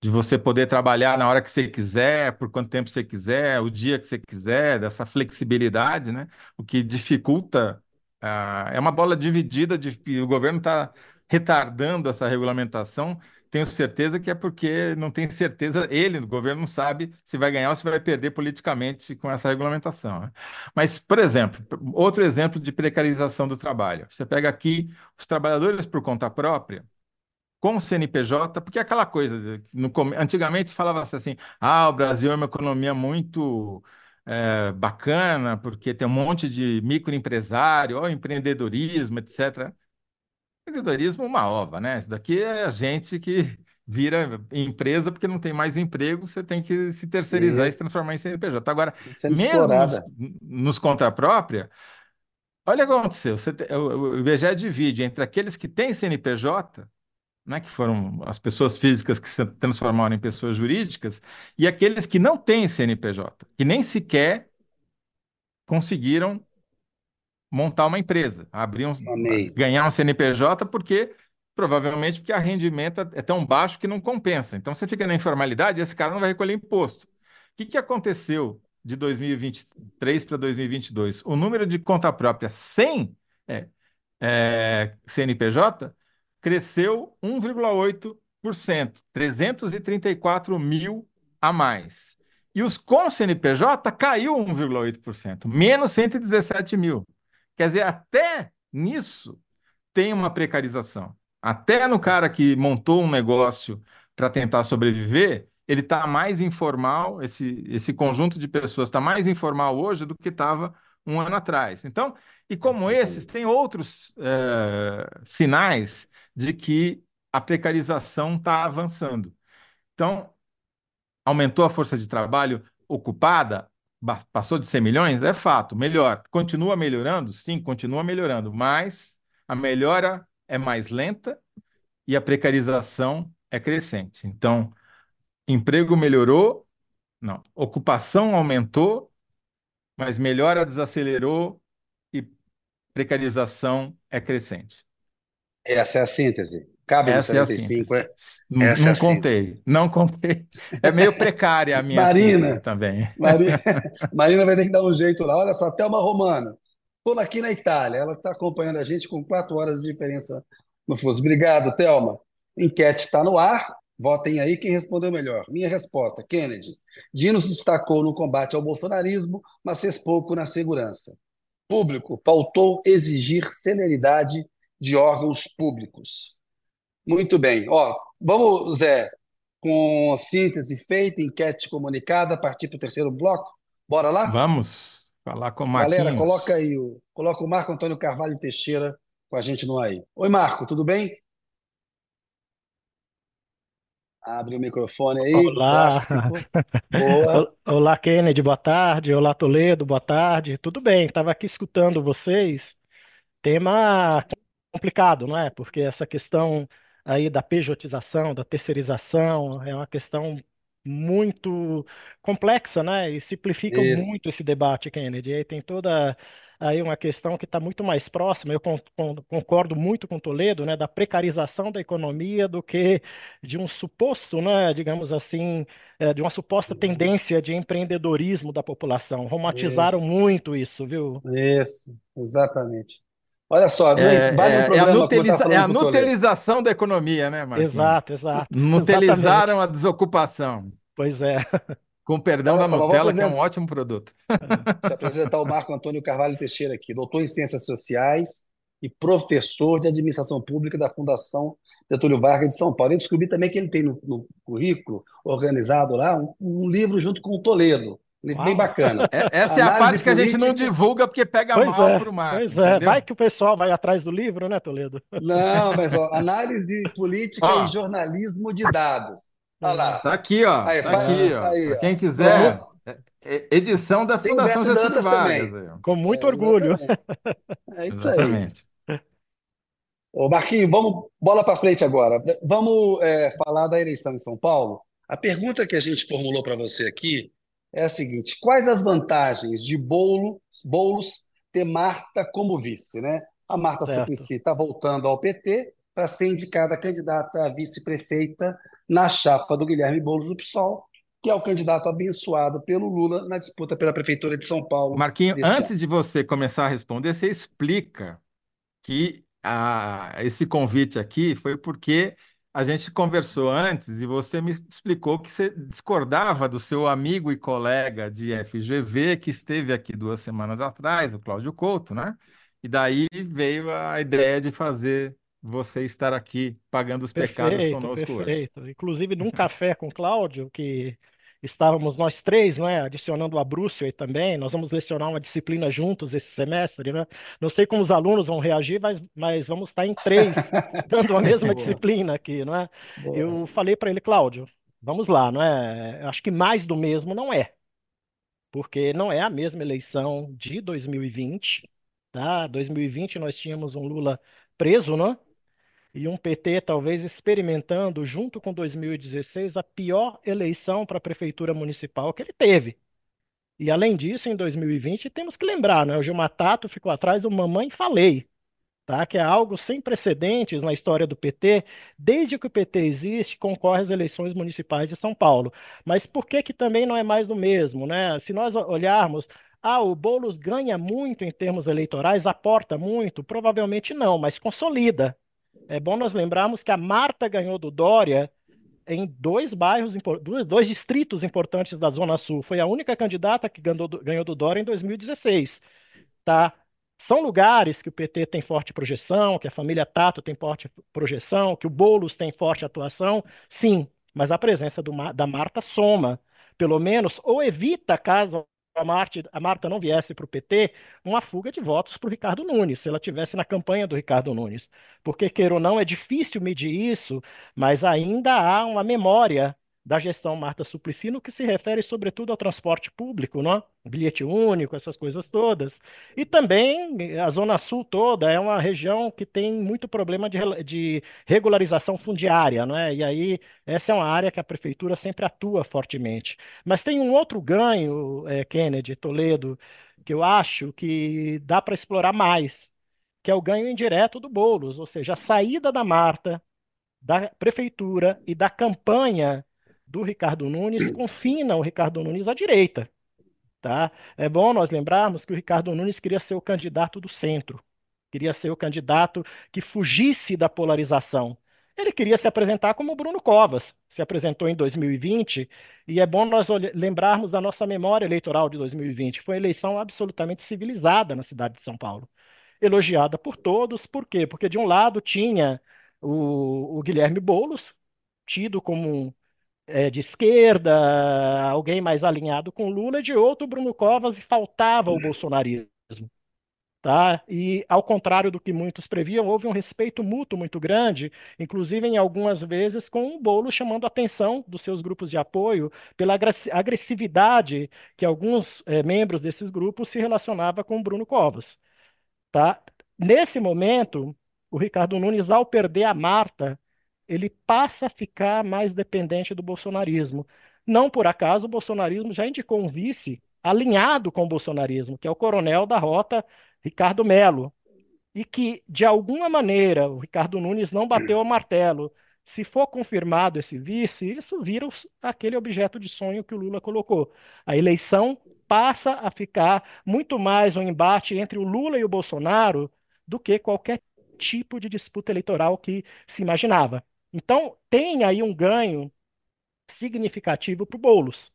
de você poder trabalhar na hora que você quiser, por quanto tempo você quiser, o dia que você quiser, dessa flexibilidade, né? O que dificulta, uh, é uma bola dividida, de, o governo está retardando essa regulamentação. Tenho certeza que é porque não tem certeza, ele, o governo, não sabe se vai ganhar ou se vai perder politicamente com essa regulamentação. Né? Mas, por exemplo, outro exemplo de precarização do trabalho. Você pega aqui os trabalhadores por conta própria, com o CNPJ, porque é aquela coisa, no, antigamente falava-se assim, ah, o Brasil é uma economia muito é, bacana, porque tem um monte de microempresário, ó, empreendedorismo, etc. Empreendedorismo, uma ova, né? Isso daqui é a gente que vira empresa porque não tem mais emprego, você tem que se terceirizar e se Isso. transformar em CNPJ. Agora, mesmo nos, nos conta própria, olha o que aconteceu. Você te- o o IBGE divide entre aqueles que têm CNPJ, né, que foram as pessoas físicas que se transformaram em pessoas jurídicas, e aqueles que não têm CNPJ, que nem sequer conseguiram montar uma empresa, abrir um, Amei. ganhar um CNPJ, porque provavelmente porque o rendimento é é tão baixo que não compensa. Então você fica na informalidade esse cara não vai recolher imposto. O que que aconteceu de 2023 para 2022? O número de conta própria sem é, é, CNPJ cresceu 1,8%, 334 mil a mais. E os com CNPJ caiu 1,8%, menos 117 mil. Quer dizer, até nisso tem uma precarização. Até no cara que montou um negócio para tentar sobreviver, ele está mais informal, esse, esse conjunto de pessoas está mais informal hoje do que estava um ano atrás. Então, e como esses, tem outros eh, sinais de que a precarização está avançando. Então, aumentou a força de trabalho ocupada, passou de 100 milhões, é fato, melhor. Continua melhorando? Sim, continua melhorando, mas a melhora é mais lenta e a precarização é crescente. Então, emprego melhorou, não, ocupação aumentou, mas melhora desacelerou e precarização é crescente. Essa é a síntese. Cabe Essa é a 75, síntese. é? Não, Essa é não síntese. contei, não contei. É meio precária a minha Marina, também. Marina, Marina vai ter que dar um jeito lá. Olha só, Thelma Romana. Estou aqui na Itália. Ela está acompanhando a gente com quatro horas de diferença no fuso. Obrigado, Thelma. Enquete está no ar. Votem aí quem respondeu melhor. Minha resposta, Kennedy. Dino se destacou no combate ao bolsonarismo, mas fez pouco na segurança. Público, faltou exigir celeridade de órgãos públicos. Muito bem. Ó, vamos, Zé, com a síntese feita, enquete comunicada, partir para o terceiro bloco? Bora lá? Vamos falar com o Galera, coloca Marquinhos. aí, o, coloca o Marco Antônio Carvalho Teixeira com a gente no aí. Oi, Marco, tudo bem? Abre o microfone aí, Olá, clássico. Boa. olá Kennedy, boa tarde. Olá Toledo, boa tarde. Tudo bem? Estava aqui escutando vocês. Tema complicado, não é? Porque essa questão aí da pejotização, da terceirização, é uma questão muito complexa, né? E simplifica Isso. muito esse debate, Kennedy. E aí tem toda aí uma questão que está muito mais próxima. Eu con- con- concordo muito com Toledo, né? Da precarização da economia do que de um suposto, né? Digamos assim, eh, de uma suposta tendência de empreendedorismo da população. Romantizaram Isso, muito isso, viu? isso, exatamente. Olha só, É, vale um é, é a nuteliza- é a nutelização da economia, né, Marquinhos? Exato, exato. Exatamente. Nutelizaram a desocupação, Pois é. com perdão da Nutella, que é um ótimo produto. Deixa eu apresentar o Marco Antônio Carvalho Teixeira aqui, doutor em Ciências Sociais e professor de Administração Pública da Fundação Getúlio Vargas de São Paulo. Eu descobri também que ele tem no, no currículo, organizado lá, um, um livro junto com o Toledo, livro bem bacana. É- essa é a parte que a gente não divulga porque pega Pois mal é, pro Marco, pois é. Vai que o pessoal vai atrás do livro, né, Toledo? Não, mas ó, análise de política e jornalismo de dados. Olha lá. tá aqui, ó. Aí, Tá aqui, ó. aí, Para ó. quem quiser, é- é edição da tem o Fundação Beto Dantas Vargas. também. aí. Com muito É, orgulho. É isso aí. Exatamente. Ô, Marquinhos, vamos bola para frente agora. Vamos é, falar da eleição em São Paulo. A pergunta que a gente formulou para você aqui é a seguinte: quais as vantagens de Boulos, Boulos ter Marta como vice, né? A Marta Certo. Suplicy está voltando ao PT para ser indicada candidata a vice-prefeita na chapa do Guilherme Boulos do PSOL, que é o candidato abençoado pelo Lula na disputa pela prefeitura de São Paulo Marquinho, deste ano. antes de você começar a responder, você explica que a- esse convite aqui foi porque a gente conversou antes e você me explicou que você discordava do seu amigo e colega de FGV que esteve aqui duas semanas atrás, o Cláudio Couto, né? E daí veio a ideia de fazer você estar aqui pagando os pecados Perfeito, conosco hoje. perfeito. Inclusive, num café com o Cláudio, que, estávamos nós três, né, adicionando a Brúcio aí também, nós vamos lecionar uma disciplina juntos esse semestre, né? Não sei como os alunos vão reagir, mas, mas vamos estar em três, dando a mesma disciplina aqui, não é? Eu falei para ele, Cláudio, vamos lá, não é? Acho que mais do mesmo não é, porque não é a mesma eleição de 2020, tá? 2020 nós tínhamos um Lula preso, não? E um PT talvez experimentando, junto com 2016, a pior eleição para a prefeitura municipal que ele teve. E além disso, em 2020, temos que lembrar, né? O Gilmar Tato ficou atrás do Mamãe Falei, tá? que é algo sem precedentes na história do PT. Desde que o PT existe, concorre às eleições municipais de São Paulo. Mas por que, que também não é mais do mesmo? Né? Se nós olharmos ah, o Boulos ganha muito em termos eleitorais, aporta muito? Provavelmente não, mas consolida. É bom nós lembrarmos que a Marta ganhou do Dória em dois bairros, dois distritos importantes da Zona Sul. Foi a única candidata que ganhou do, Dória em 2016. Tá? São lugares que o PT tem forte projeção, que a família Tato tem forte projeção, que o Boulos tem forte atuação, sim, mas a presença do, da Marta soma, pelo menos, ou evita, caso a Marta, a Marta não viesse para o PT, uma fuga de votos para o Ricardo Nunes, se ela tivesse na campanha do Ricardo Nunes. Porque, queira ou não, é difícil medir isso, mas ainda há uma memória da gestão Marta Suplicy no que se refere, sobretudo, ao transporte público, não? bilhete único, essas coisas todas. E também a Zona Sul toda é uma região que tem muito problema de, de regularização fundiária, não é? E aí essa é uma área que a prefeitura sempre atua fortemente. Mas tem um outro ganho, é, Kennedy, Toledo, que eu acho que dá para explorar mais, que é o ganho indireto do Boulos, ou seja, a saída da Marta, da prefeitura e da campanha do Ricardo Nunes confina o Ricardo Nunes à direita. Tá? É bom nós lembrarmos que o Ricardo Nunes queria ser o candidato do centro, queria ser o candidato que fugisse da polarização. Ele queria se apresentar como Bruno Covas, se apresentou em 2020, e é bom nós lembrarmos da nossa memória eleitoral de 2020. Foi uma eleição absolutamente civilizada na cidade de São Paulo. Elogiada por todos, por quê? Porque de um lado tinha o, o Guilherme Boulos, tido como é, de esquerda, alguém mais alinhado com Lula, e de outro Bruno Covas, e faltava o bolsonarismo. Tá? E, ao contrário do que muitos previam, houve um respeito mútuo muito grande, inclusive em algumas vezes com o Bolo chamando a atenção dos seus grupos de apoio pela agressividade que alguns é, membros desses grupos se relacionavam com Bruno Covas. Tá? Nesse momento, o Ricardo Nunes, ao perder a Marta, ele passa a ficar mais dependente do bolsonarismo. Não por acaso o bolsonarismo já indicou um vice alinhado com o bolsonarismo, que é o coronel da rota Ricardo Melo, e que de alguma maneira o Ricardo Nunes não bateu o martelo. Se for confirmado esse vice, isso vira aquele objeto de sonho que o Lula colocou. A eleição passa a ficar muito mais um embate entre o Lula e o Bolsonaro do que qualquer tipo de disputa eleitoral que se imaginava. Então, tem aí um ganho significativo para o Boulos,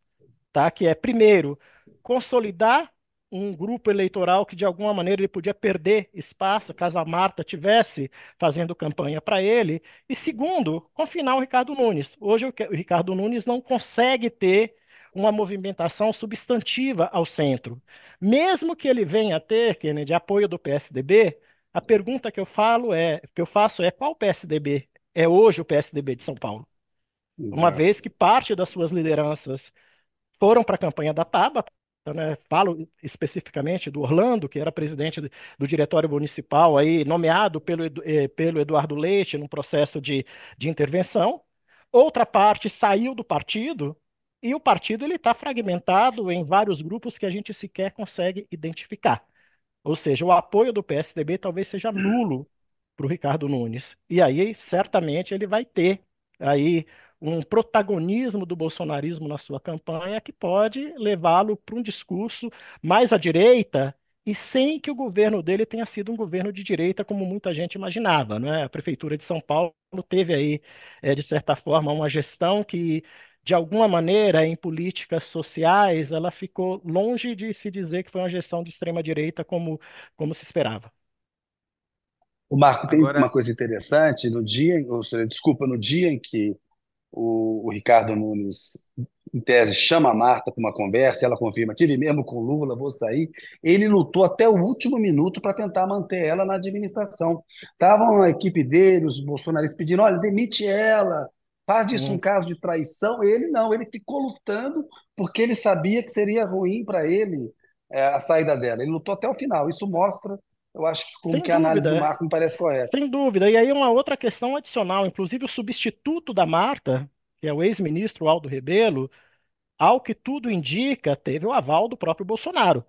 tá? que é, primeiro, consolidar um grupo eleitoral que, de alguma maneira, ele podia perder espaço caso a Marta tivesse fazendo campanha para ele. E, segundo, confinar o Ricardo Nunes. Hoje, o Ricardo Nunes não consegue ter uma movimentação substantiva ao centro. Mesmo que ele venha a ter, Kennedy, apoio do PSDB, a pergunta que eu falo é, que eu faço é qual PSDB é hoje o PSDB de São Paulo. Exato. Uma vez que parte das suas lideranças foram para a campanha da Tabata, né? falo especificamente do Orlando, que era presidente do, do diretório municipal, aí, nomeado pelo, eh, pelo Eduardo Leite num processo de, de intervenção. Outra parte saiu do partido e o partido ele está fragmentado em vários grupos que a gente sequer consegue identificar. Ou seja, o apoio do PSDB talvez seja nulo para o Ricardo Nunes. E aí, certamente, ele vai ter aí um protagonismo do bolsonarismo na sua campanha que pode levá-lo para um discurso mais à direita e sem que o governo dele tenha sido um governo de direita como muita gente imaginava, não é? A prefeitura de São Paulo teve aí, é, de certa forma, uma gestão que de alguma maneira, em políticas sociais, ela ficou longe de se dizer que foi uma gestão de extrema direita como, como se esperava. O Marco tem Agora... uma coisa interessante, no dia, desculpa, no dia em que o, o Ricardo Nunes em tese, chama a Marta para uma conversa, ela confirma, tive mesmo com Lula, vou sair. Ele lutou até o último minuto para tentar manter ela na administração. Estavam a equipe dele, os bolsonaristas pedindo, olha, demite ela, faz disso um caso de traição. Ele não, ele ficou lutando porque ele sabia que seria ruim para ele é, a saída dela. Ele lutou até o final. Isso mostra, eu acho, como Sem que a análise do dúvida, Marco me parece correta. sem dúvida. E aí uma outra questão adicional, inclusive o substituto da Marta, que é o ex-ministro Aldo Rebelo, ao que tudo indica, teve o aval do próprio Bolsonaro,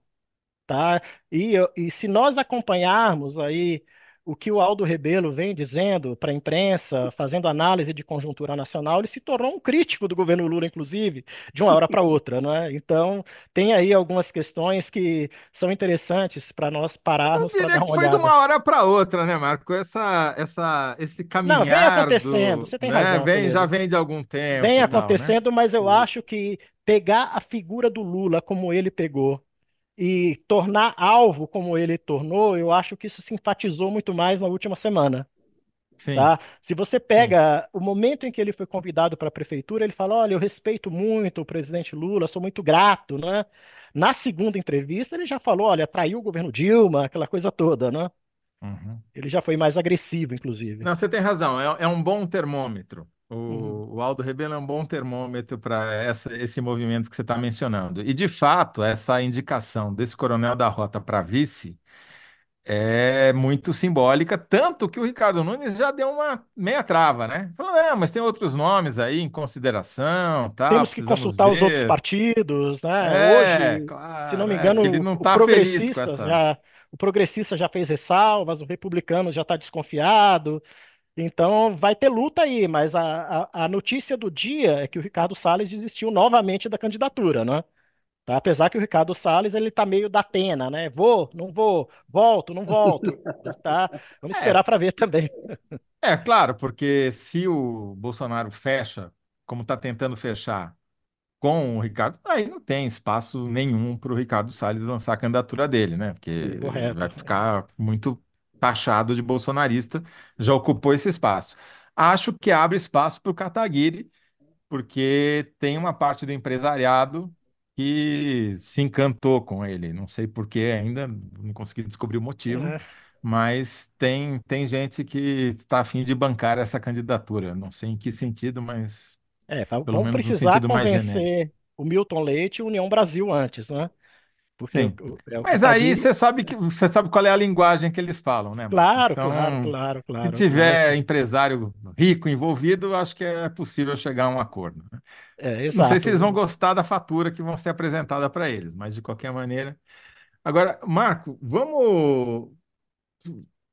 tá? E, e se nós acompanharmos aí o que o Aldo Rebelo vem dizendo para a imprensa, fazendo análise de conjuntura nacional, ele se tornou um crítico do governo Lula, inclusive, de uma hora para outra, né? Então, tem aí algumas questões que são interessantes para nós pararmos para dar que uma foi de olhada. uma hora para outra, né, Marco? Essa, essa, esse Não, vem caminhar acontecendo, do, você tem né, razão, vem, já vem de algum Vem tempo, tal, né? acontecendo, mas eu acho que pegar a figura do Lula como ele pegou e tornar alvo como ele tornou, eu acho que isso se enfatizou muito mais na última semana, Sim, tá? Se você sim. pega o momento em que ele foi convidado para a prefeitura, ele fala: Olha, eu respeito muito o presidente Lula, sou muito grato, né? Na segunda entrevista, ele já falou: Olha, traiu o governo Dilma, aquela coisa toda, né? Uhum. Ele já foi mais agressivo, inclusive. Não, você tem razão, é, é um bom termômetro. Uhum. O, o Aldo Rebelo é um bom termômetro para esse movimento que você está mencionando. E, de fato, essa indicação desse coronel da Rota para vice é muito simbólica, tanto que o Ricardo Nunes já deu uma meia trava, né? Falou, não, mas tem outros nomes aí em consideração, tal, Temos que consultar os outros ver. partidos, né? É, Hoje, se não claro, me é, ele engano, não o está feliz com progressista essa. já, o progressista já fez ressalvas, o republicano já está desconfiado. Então vai ter luta aí, mas a, a, a notícia do dia é que o Ricardo Salles desistiu novamente da candidatura, né? Tá? Apesar que o Ricardo Salles ele tá meio da pena, né? Vou, não vou, volto, não volto, tá? Vamos É, esperar para ver também. é claro, porque se o Bolsonaro fecha, como está tentando fechar com o Ricardo, aí não tem espaço nenhum para o Ricardo Salles lançar a candidatura dele, né? Porque vai Correto. ficar muito taxado de bolsonarista, já ocupou esse espaço. Acho que abre espaço para o Kataguiri, porque tem uma parte do empresariado que se encantou com ele. Não sei por que ainda, não consegui descobrir o motivo, É, mas tem, tem gente que está a fim de bancar essa candidatura. Não sei em que sentido, mas é, pelo vamos menos no precisar sentido mais genérico. o Milton Leite e o União Brasil antes, né? Sim. é Mas aí Kataguiri. você sabe que você sabe qual é a linguagem que eles falam, né? Claro, claro, Então, claro, se claro, claro. tiver empresário rico envolvido, acho que é possível chegar a um acordo. né? É, Não sei se eles vão exato. gostar da fatura que vão ser apresentada para eles, mas de qualquer maneira. Agora, Marco, vamos.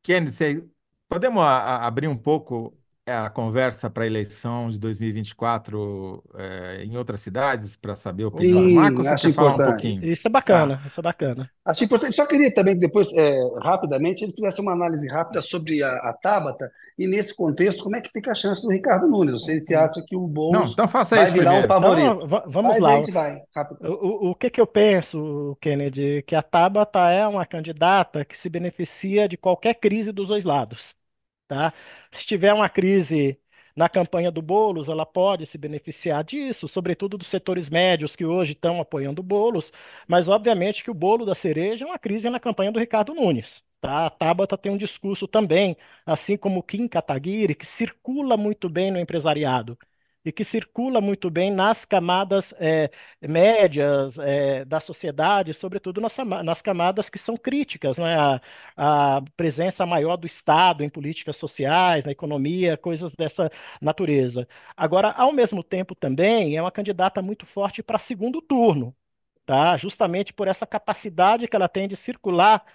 Kennedy, podemos abrir um pouco a conversa para a eleição de 2024 eh, em outras cidades para saber a opinião do Opa, Marco Sim, você acho quer falar um importante. pouquinho? isso é bacana, isso é bacana. Acho importante. Só queria também que depois, é, rapidamente, ele fizesse uma análise rápida sobre a, a Tabata e, nesse contexto, como é que fica a chance do Ricardo Nunes. Você que acha que o Não, Boulos então faça vai isso virar um primeiro. favorito? Então, va- vamos Faz aí, a lá. gente vai. Rápido. O, o, o que que eu penso, Kennedy? Que a Tabata é uma candidata que se beneficia de qualquer crise dos dois lados, tá? Se tiver uma crise na campanha do Boulos, ela pode se beneficiar disso, sobretudo dos setores médios que hoje estão apoiando o Boulos, mas obviamente que o bolo da cereja é uma crise na campanha do Ricardo Nunes. Tá? A Tabata tem um discurso também, assim como o Kim Kataguiri, que circula muito bem no empresariado e que circula muito bem nas camadas eh, médias eh, da sociedade, sobretudo nas, nas camadas que são críticas, né? A, a presença maior do Estado em políticas sociais, na economia, coisas dessa natureza. Agora, ao mesmo tempo, também é uma candidata muito forte para segundo turno, tá? Justamente por essa capacidade que ela tem de circular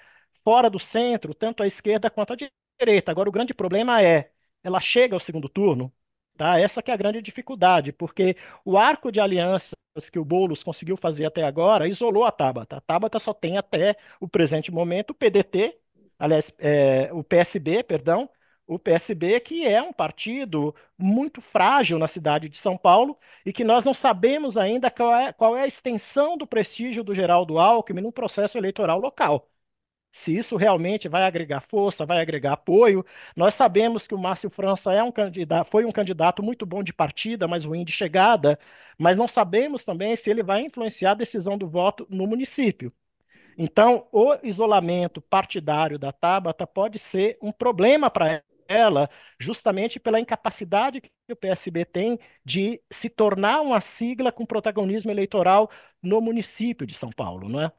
fora do centro, tanto à esquerda quanto à direita. Agora, o grande problema é, ela chega ao segundo turno, tá? Essa que é a grande dificuldade, porque o arco de alianças que o Boulos conseguiu fazer até agora isolou a Tabata. A Tabata só tem até o presente momento o PDT, aliás, é, o PSB, perdão, o PSB, que é um partido muito frágil na cidade de São Paulo e que nós não sabemos ainda qual é, qual é a extensão do prestígio do Geraldo Alckmin no processo eleitoral local. Se isso realmente vai agregar força, vai agregar apoio. Nós sabemos que o Márcio França é um candidato, foi um candidato muito bom de partida, mas ruim de chegada, mas não sabemos também se ele vai influenciar a decisão do voto no município. Então, o isolamento partidário da Tabata pode ser um problema para ela, justamente pela incapacidade que o PSB tem de se tornar uma sigla com protagonismo eleitoral no município de São Paulo, não é?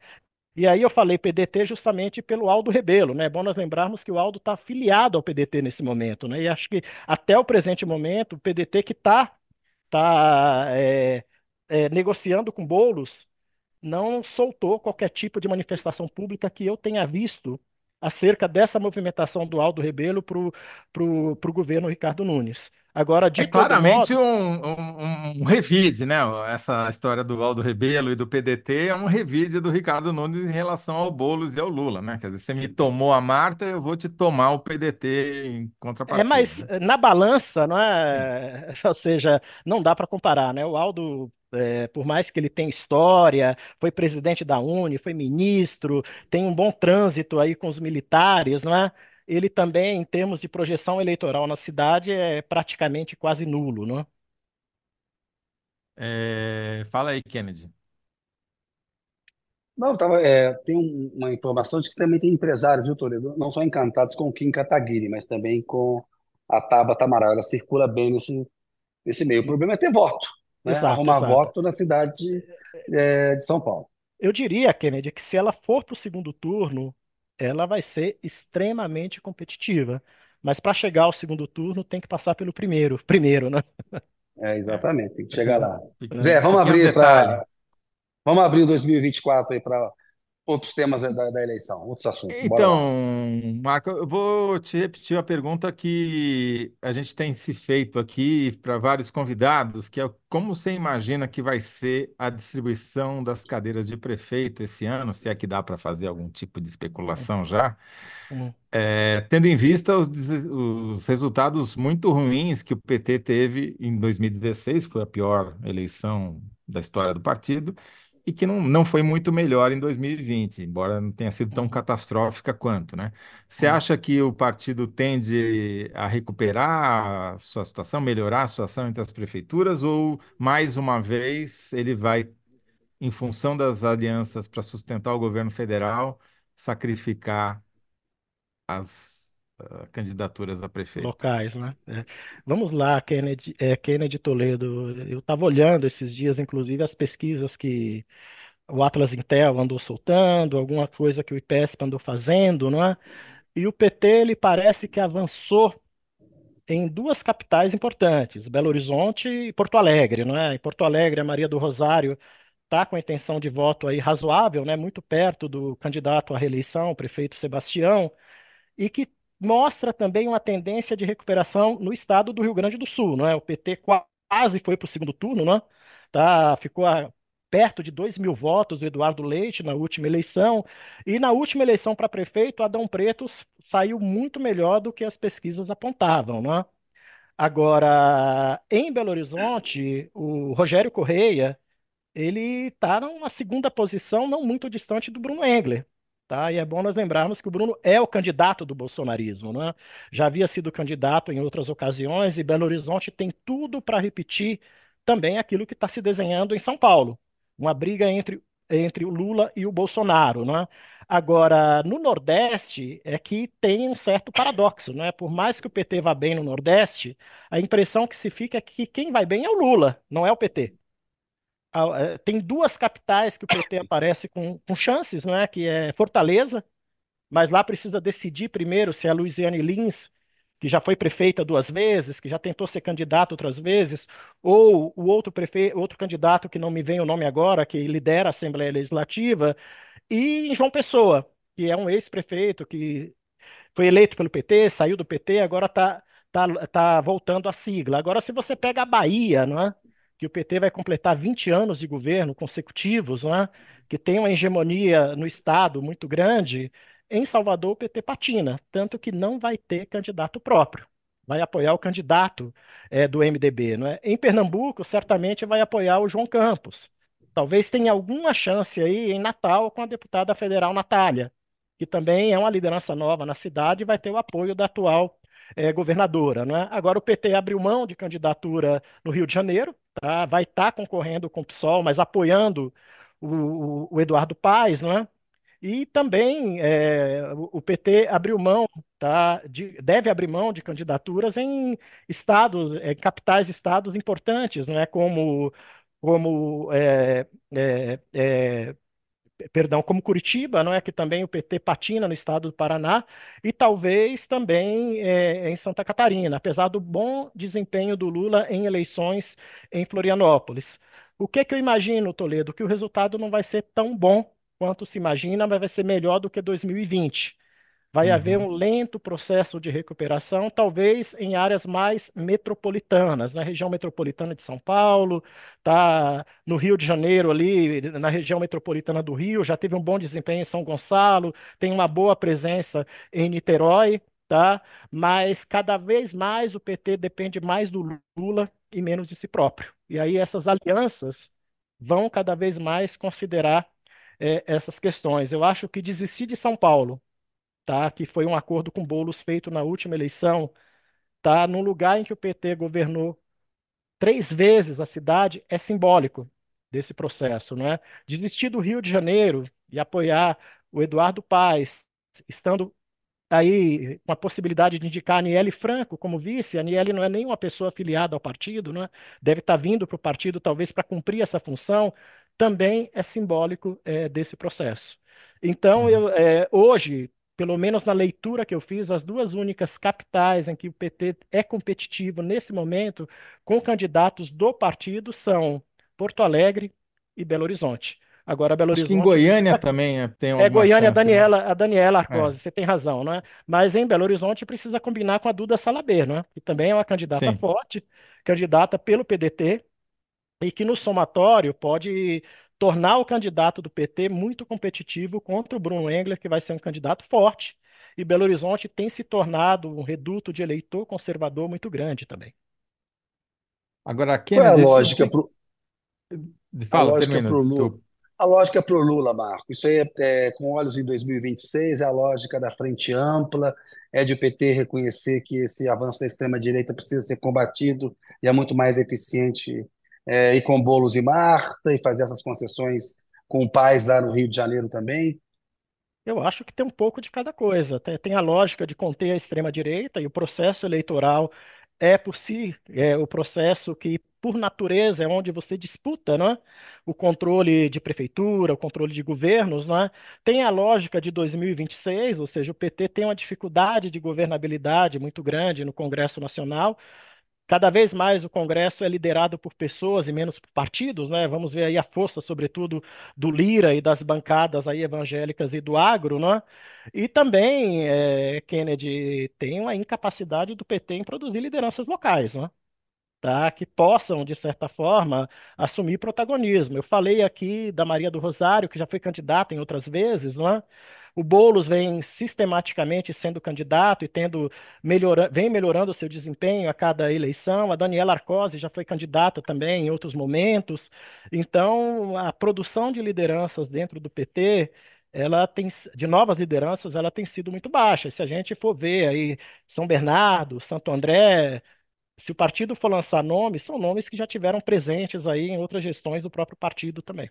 E aí eu falei PDT justamente pelo Aldo Rebelo, né? É bom nós lembrarmos que o Aldo está afiliado ao PDT nesse momento, né? E acho que até o presente momento, o PDT que está tá, é, é, negociando com Boulos não soltou qualquer tipo de manifestação pública que eu tenha visto acerca dessa movimentação do Aldo Rebelo para o governo Ricardo Nunes. Agora, de é claramente modo... um, um, um, revide, né? Essa história do Aldo Rebelo e do PDT é um revide do Ricardo Nunes em relação ao Boulos e ao Lula, né? Quer dizer, você me tomou a Marta, eu vou te tomar o PDT em contrapartida. É, mas na balança, não é? Ou seja, não dá para comparar, né? O Aldo é, por mais que ele tenha história, foi presidente da Uni, foi ministro, tem um bom trânsito aí com os militares, não é? Ele também, em termos de projeção eleitoral na cidade, é praticamente quase nulo, não é? É, fala aí, Kennedy. Não, tava, é, tem um- uma informação de que também tem empresários, viu, Toledo? Não só encantados com o Kim Kataguiri, mas também com a Tabata Amaral. Ela circula bem nesse, nesse meio. O problema é ter voto né? Exato, Arrumar exato. voto na cidade é, de São Paulo. Eu diria, Kennedy, que se ela for para o segundo turno, ela vai ser extremamente competitiva. Mas para chegar ao segundo turno, tem que passar pelo primeiro. Primeiro, né? É, exatamente, tem que chegar lá. Zé, vamos pequeno abrir detalhe. para vamos abrir o 2024 aí para outros temas da, da eleição, outros assuntos. Bora lá. Então, Marco, eu vou te repetir a pergunta que a gente tem se feito aqui para vários convidados, que é como você imagina que vai ser a distribuição das cadeiras de prefeito esse ano, se é que dá para fazer algum tipo de especulação já, Hum. É, tendo em vista os, os resultados muito ruins que o PT teve em 2016, foi a pior eleição da história do partido, e que não, não foi muito melhor em 2020, embora não tenha sido tão catastrófica quanto, né? Você Hum. acha que o partido tende a recuperar a sua situação, melhorar a situação entre as prefeituras, ou mais uma vez ele vai, em função das alianças para sustentar o governo federal, sacrificar as candidaturas a prefeito? Locais, né? É. Vamos lá, Kennedy, é, Kennedy Toledo. Eu estava olhando esses dias, inclusive, as pesquisas que o Atlas Intel andou soltando, alguma coisa que o IPESP andou fazendo, não é? E o PT, ele parece que avançou em duas capitais importantes, Belo Horizonte e Porto Alegre, não é? Em Porto Alegre, a Maria do Rosário está com a intenção de voto aí razoável, né? Muito perto do candidato à reeleição, o prefeito Sebastião e que mostra também uma tendência de recuperação no estado do Rio Grande do Sul, não é? O PT quase foi para o segundo turno, não é? Tá, ficou a- perto de 2 mil votos do Eduardo Leite na última eleição, e na última eleição para prefeito, Adão Preto saiu muito melhor do que as pesquisas apontavam, não é? Agora, em Belo Horizonte, o Rogério Correia ele está numa segunda posição não muito distante do Bruno Engler. Tá? E é bom nós lembrarmos que o Bruno é o candidato do bolsonarismo, né? Já havia sido candidato em outras ocasiões e Belo Horizonte tem tudo para repetir também aquilo que está se desenhando em São Paulo, uma briga entre, entre o Lula e o Bolsonaro, né? Agora, no Nordeste é que tem um certo paradoxo, né? Por mais que o PT vá bem no Nordeste, a impressão que se fica é que quem vai bem é o Lula, não é o PT tem duas capitais que o PT aparece com, com chances, não é? Que é Fortaleza, mas lá precisa decidir primeiro se é a Luiziane Lins, que já foi prefeita duas vezes, que já tentou ser candidata outras vezes, ou o outro prefeito, outro candidato que não me vem o nome agora, que lidera a Assembleia Legislativa, e João Pessoa, que é um ex-prefeito que foi eleito pelo PT, saiu do PT, agora está tá, tá tá voltando à sigla. Agora, se você pega a Bahia, não é? Que o PT vai completar 20 anos de governo consecutivos, não é? que tem uma hegemonia no Estado muito grande, em Salvador o PT patina, tanto que não vai ter candidato próprio. Vai apoiar o candidato eh, do MDB. Não é? Em Pernambuco, certamente vai apoiar o João Campos. Talvez tenha alguma chance aí em Natal com a deputada federal Natália que também é uma liderança nova na cidade e vai ter o apoio da atual é, governadora. Né? Agora o PT abriu mão de candidatura no Rio de Janeiro, tá? vai estar tá concorrendo com o PSOL, mas apoiando o, o Eduardo Paes, não é? E também é, o PT abriu mão, tá, de, deve abrir mão de candidaturas em estados, é, capitais estados importantes, não é como como é, é, perdão, como Curitiba, não é que também o PT patina no estado do Paraná e talvez também é, em Santa Catarina, apesar do bom desempenho do Lula em eleições em Florianópolis. O que que eu imagino, Toledo? Que o resultado não vai ser tão bom quanto se imagina, mas vai ser melhor do que 2020. Vai uhum. haver um lento processo de recuperação, talvez em áreas mais metropolitanas, na região metropolitana de São Paulo, tá no Rio de Janeiro ali, na região metropolitana do Rio, já teve um bom desempenho em São Gonçalo, tem uma boa presença em Niterói, tá? Mas cada vez mais o PT depende mais do Lula e menos de si próprio. E aí essas alianças vão cada vez mais considerar é, essas questões. Eu acho que desistir de São Paulo, tá? Que foi um acordo com Boulos feito na última eleição, tá? Num lugar em que o PT governou três vezes a cidade é simbólico desse processo, não é? Desistir do Rio de Janeiro e apoiar o Eduardo Paes, estando aí com a possibilidade de indicar a Aniele Franco como vice. A Aniele não é nem uma pessoa afiliada ao partido, né? deve estar vindo para o partido talvez para cumprir essa função, também é simbólico é, desse processo. Então, uhum. eu, é, hoje, pelo menos na leitura que eu fiz, as duas únicas capitais em que o PT é competitivo nesse momento com candidatos do partido são Porto Alegre e Belo Horizonte. Agora, Belo Acho Horizonte. em Goiânia também é, tem É Goiânia, chance, a né? Daniela, né? a Daniela Arcose, é. você tem razão, não é? Mas em Belo Horizonte precisa combinar com a Duda Salaber, não é? Que também é uma candidata Sim. forte, candidata pelo PDT, e que no somatório pode tornar o candidato do PT muito competitivo contra o Bruno Engler, que vai ser um candidato forte. E Belo Horizonte tem se tornado um reduto de eleitor conservador muito grande também. Agora, Qual é a lógica pro... Fala, a lógica para o Lula? A lógica para o Lula, Marco. Isso aí é, é, com olhos em 2026, é a lógica da frente ampla, é de o PT reconhecer que esse avanço da extrema-direita precisa ser combatido e é muito mais eficiente é, ir com Boulos e Marta e fazer essas concessões com Paz lá no Rio de Janeiro também? Eu acho que tem um pouco de cada coisa. Tem, tem a lógica de conter a extrema-direita e o processo eleitoral é por si é o processo que, por natureza, é onde você disputa né? o controle de prefeitura, o controle de governos. Né? Tem a lógica de 2026, ou seja, o PT tem uma dificuldade de governabilidade muito grande no Congresso Nacional. Cada vez mais o Congresso é liderado por pessoas e menos por partidos, né? Vamos ver aí a força, sobretudo, do Lira e das bancadas aí evangélicas e do agro, né? E também, é, Kennedy, tem uma incapacidade do PT em produzir lideranças locais, né? Tá, que possam, de certa forma, assumir protagonismo. Eu falei aqui da Maria do Rosário, que já foi candidata em outras vezes, não é? O Boulos vem sistematicamente sendo candidato e tendo melhora, vem melhorando o seu desempenho a cada eleição. A Daniela Arcose já foi candidata também em outros momentos. Então, a produção de lideranças dentro do PT, ela tem de novas lideranças, ela tem sido muito baixa. Se a gente for ver aí São Bernardo, Santo André, se o partido for lançar nomes, são nomes que já tiveram presentes aí em outras gestões do próprio partido também.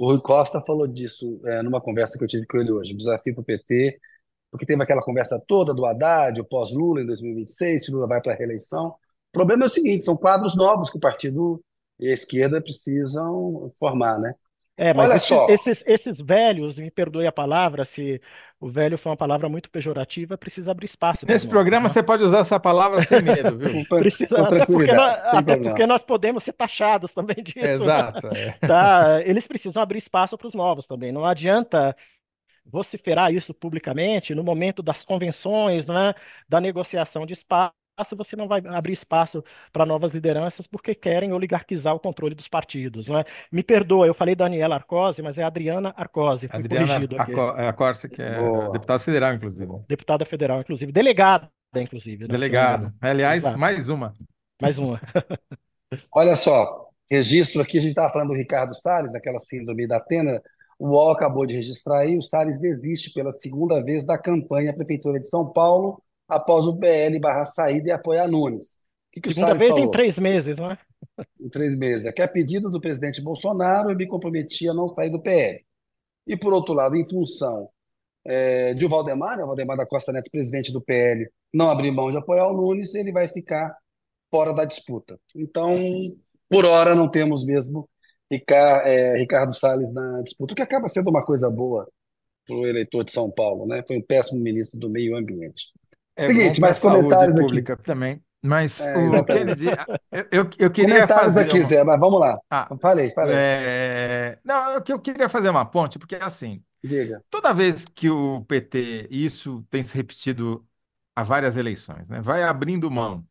O Rui Costa falou disso é, numa conversa que eu tive com ele hoje, desafio para o PT, porque teve aquela conversa toda do Haddad, o pós-Lula em 2026, se Lula vai para a reeleição. O problema é o seguinte, são quadros novos que o partido e a esquerda precisam formar, né? É, mas esse, esses, esses velhos, me perdoe a palavra, se o velho foi uma palavra muito pejorativa, precisa abrir espaço. Nesse programa né? você pode usar essa palavra sem medo, viu? precisa, até, porque nós, até porque nós, podemos ser taxados também disso. Né? Exato. É. Tá? Eles precisam abrir espaço para os novos também. Não adianta vociferar isso publicamente no momento das convenções, né, da negociação de espaço espaço, você não vai abrir espaço para novas lideranças porque querem oligarquizar o controle dos partidos. Né? Me perdoa, eu falei Daniela Arcose, mas é Adriana Arcose. Fui Adriana corrigido aqui. Arcose, que é Boa. deputada federal, inclusive. Deputada federal, inclusive. Delegada, inclusive. Né? Delegada. Aliás, Exato. mais uma. Mais uma. Olha só, registro aqui, a gente estava falando do Ricardo Salles, daquela síndrome da Atena. O UOL acabou de registrar aí, o Salles desiste pela segunda vez da campanha à Prefeitura de São Paulo após o PL barra saída e apoiar Nunes. Que, que Segunda vez em falou? três meses, não é? Em três meses. É que a pedido do presidente Bolsonaro, eu me comprometi a não sair do PL. E, por outro lado, em função é, de o Valdemar, né, o Valdemar da Costa Neto, presidente do PL, não abrir mão de apoiar o Nunes, ele vai ficar fora da disputa. Então, por hora, não temos mesmo Rica- é, Ricardo Salles na disputa, o que acaba sendo uma coisa boa para o eleitor de São Paulo, né? Foi um péssimo ministro do Meio Ambiente. É bom Seguinte, para a mais saúde comentários aqui. pública também. Mas É, o exatamente. Kennedy, eu, eu, eu queria Comentários fazer aqui, uma. Zé, mas vamos lá. Ah, Falei, falei. é, Não, que eu queria fazer uma ponte, porque assim, Diga. toda vez que o PT, e isso tem se repetido a várias eleições, né, vai abrindo mão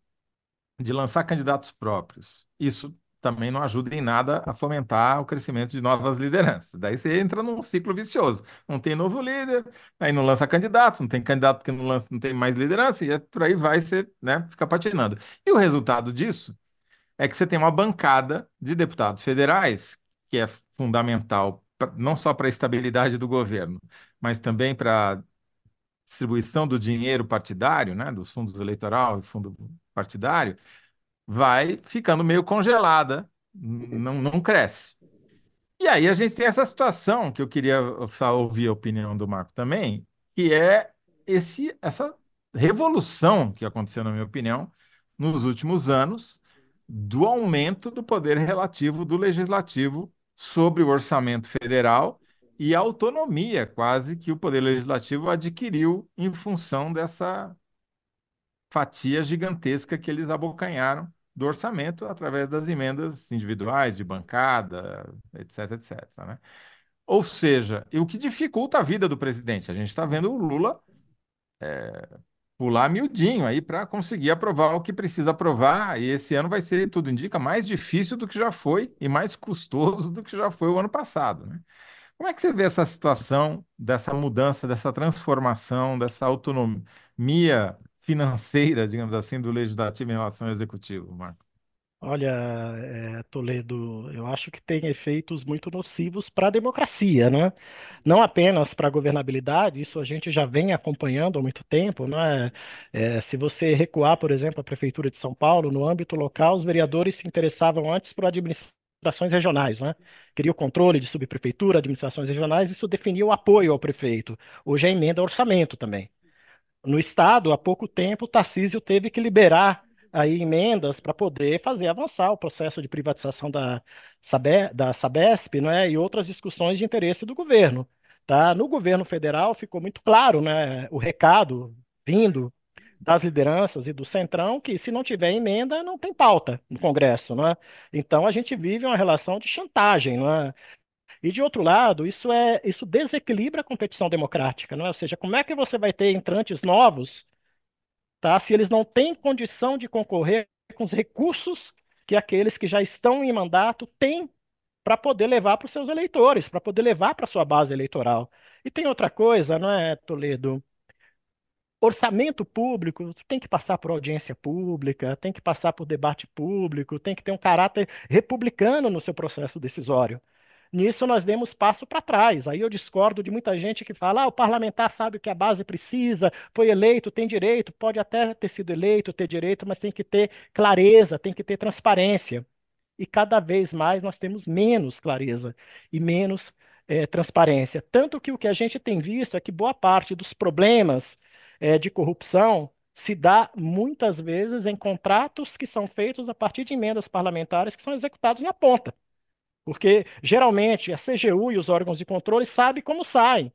de lançar candidatos próprios, isso também não ajuda em nada a fomentar o crescimento de novas lideranças. Daí você entra num ciclo vicioso. Não tem novo líder, aí não lança candidato, não tem candidato porque não lança, não tem mais liderança, e é por aí vai ser, né, fica patinando. E o resultado disso é que você tem uma bancada de deputados federais, que é fundamental não só para a estabilidade do governo, mas também para a distribuição do dinheiro partidário, né, dos fundos eleitoral e fundo partidário, vai ficando meio congelada, não, não cresce. E aí a gente tem essa situação que eu queria ouvir a opinião do Marco também, que é esse, essa revolução que aconteceu, na minha opinião, nos últimos anos, do aumento do poder relativo do legislativo sobre o orçamento federal e a autonomia quase que o poder legislativo adquiriu em função dessa fatia gigantesca que eles abocanharam do orçamento através das emendas individuais, de bancada, etc, etc, né? Ou seja, e o que dificulta a vida do presidente. A gente está vendo o Lula pular miudinho aí para conseguir aprovar o que precisa aprovar, e esse ano vai ser, tudo indica, mais difícil do que já foi e mais custoso do que já foi o ano passado, né? Como é que você vê essa situação dessa mudança, dessa transformação, dessa autonomia financeira, digamos assim, do legislativo em relação ao executivo, Marco? Olha, eh, Toledo, eu acho que tem efeitos muito nocivos para a democracia, né? Não apenas para a governabilidade, isso a gente já vem acompanhando há muito tempo, né? Eh, se você recuar, por exemplo, a Prefeitura de São Paulo, no âmbito local, os vereadores se interessavam antes por administrações regionais, né? Queria o controle de subprefeitura, administrações regionais, isso definia o apoio ao prefeito. Hoje é emenda orçamento também. No estado, há pouco tempo, o Tarcísio teve que liberar aí emendas para poder fazer avançar o processo de privatização da, da Sabesp, né, e outras discussões de interesse do governo. Tá? No governo federal ficou muito claro, né, o recado vindo das lideranças e do Centrão que se não tiver emenda, não tem pauta no Congresso, né? Então a gente vive uma relação de chantagem, né? E de outro lado, isso é, isso desequilibra a competição democrática, não é? Ou seja, como é que você vai ter entrantes novos, tá? Se eles não têm condição de concorrer com os recursos que aqueles que já estão em mandato têm para poder levar para os seus eleitores, para poder levar para sua base eleitoral. E tem outra coisa, não é, Toledo? Orçamento público tem que passar por audiência pública, tem que passar por debate público, tem que ter um caráter republicano no seu processo decisório. Nisso nós demos passo para trás. Aí eu discordo de muita gente que fala: ah, o parlamentar sabe o que a base precisa, foi eleito, tem direito, pode até ter sido eleito, ter direito, mas tem que ter clareza, tem que ter transparência. E cada vez mais nós temos menos clareza e menos eh, transparência. Tanto que o que a gente tem visto é que boa parte dos problemas eh, de corrupção se dá muitas vezes em contratos que são feitos a partir de emendas parlamentares que são executados na ponta. Porque geralmente a CGU e os órgãos de controle sabem como saem,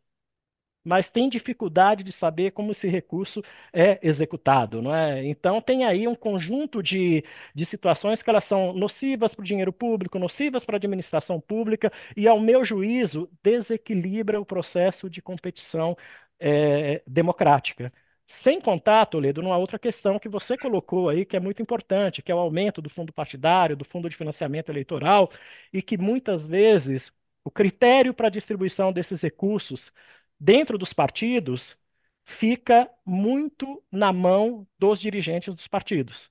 mas tem dificuldade de saber como esse recurso é executado, não é? Então tem aí um conjunto de, de situações que elas são nocivas para o dinheiro público, nocivas para a administração pública e, ao meu juízo, desequilibra o processo de competição é, democrática. Sem contar, Toledo, numa outra questão que você colocou aí, que é muito importante, que é o aumento do fundo partidário, do fundo de financiamento eleitoral, e que muitas vezes o critério para a distribuição desses recursos dentro dos partidos fica muito na mão dos dirigentes dos partidos.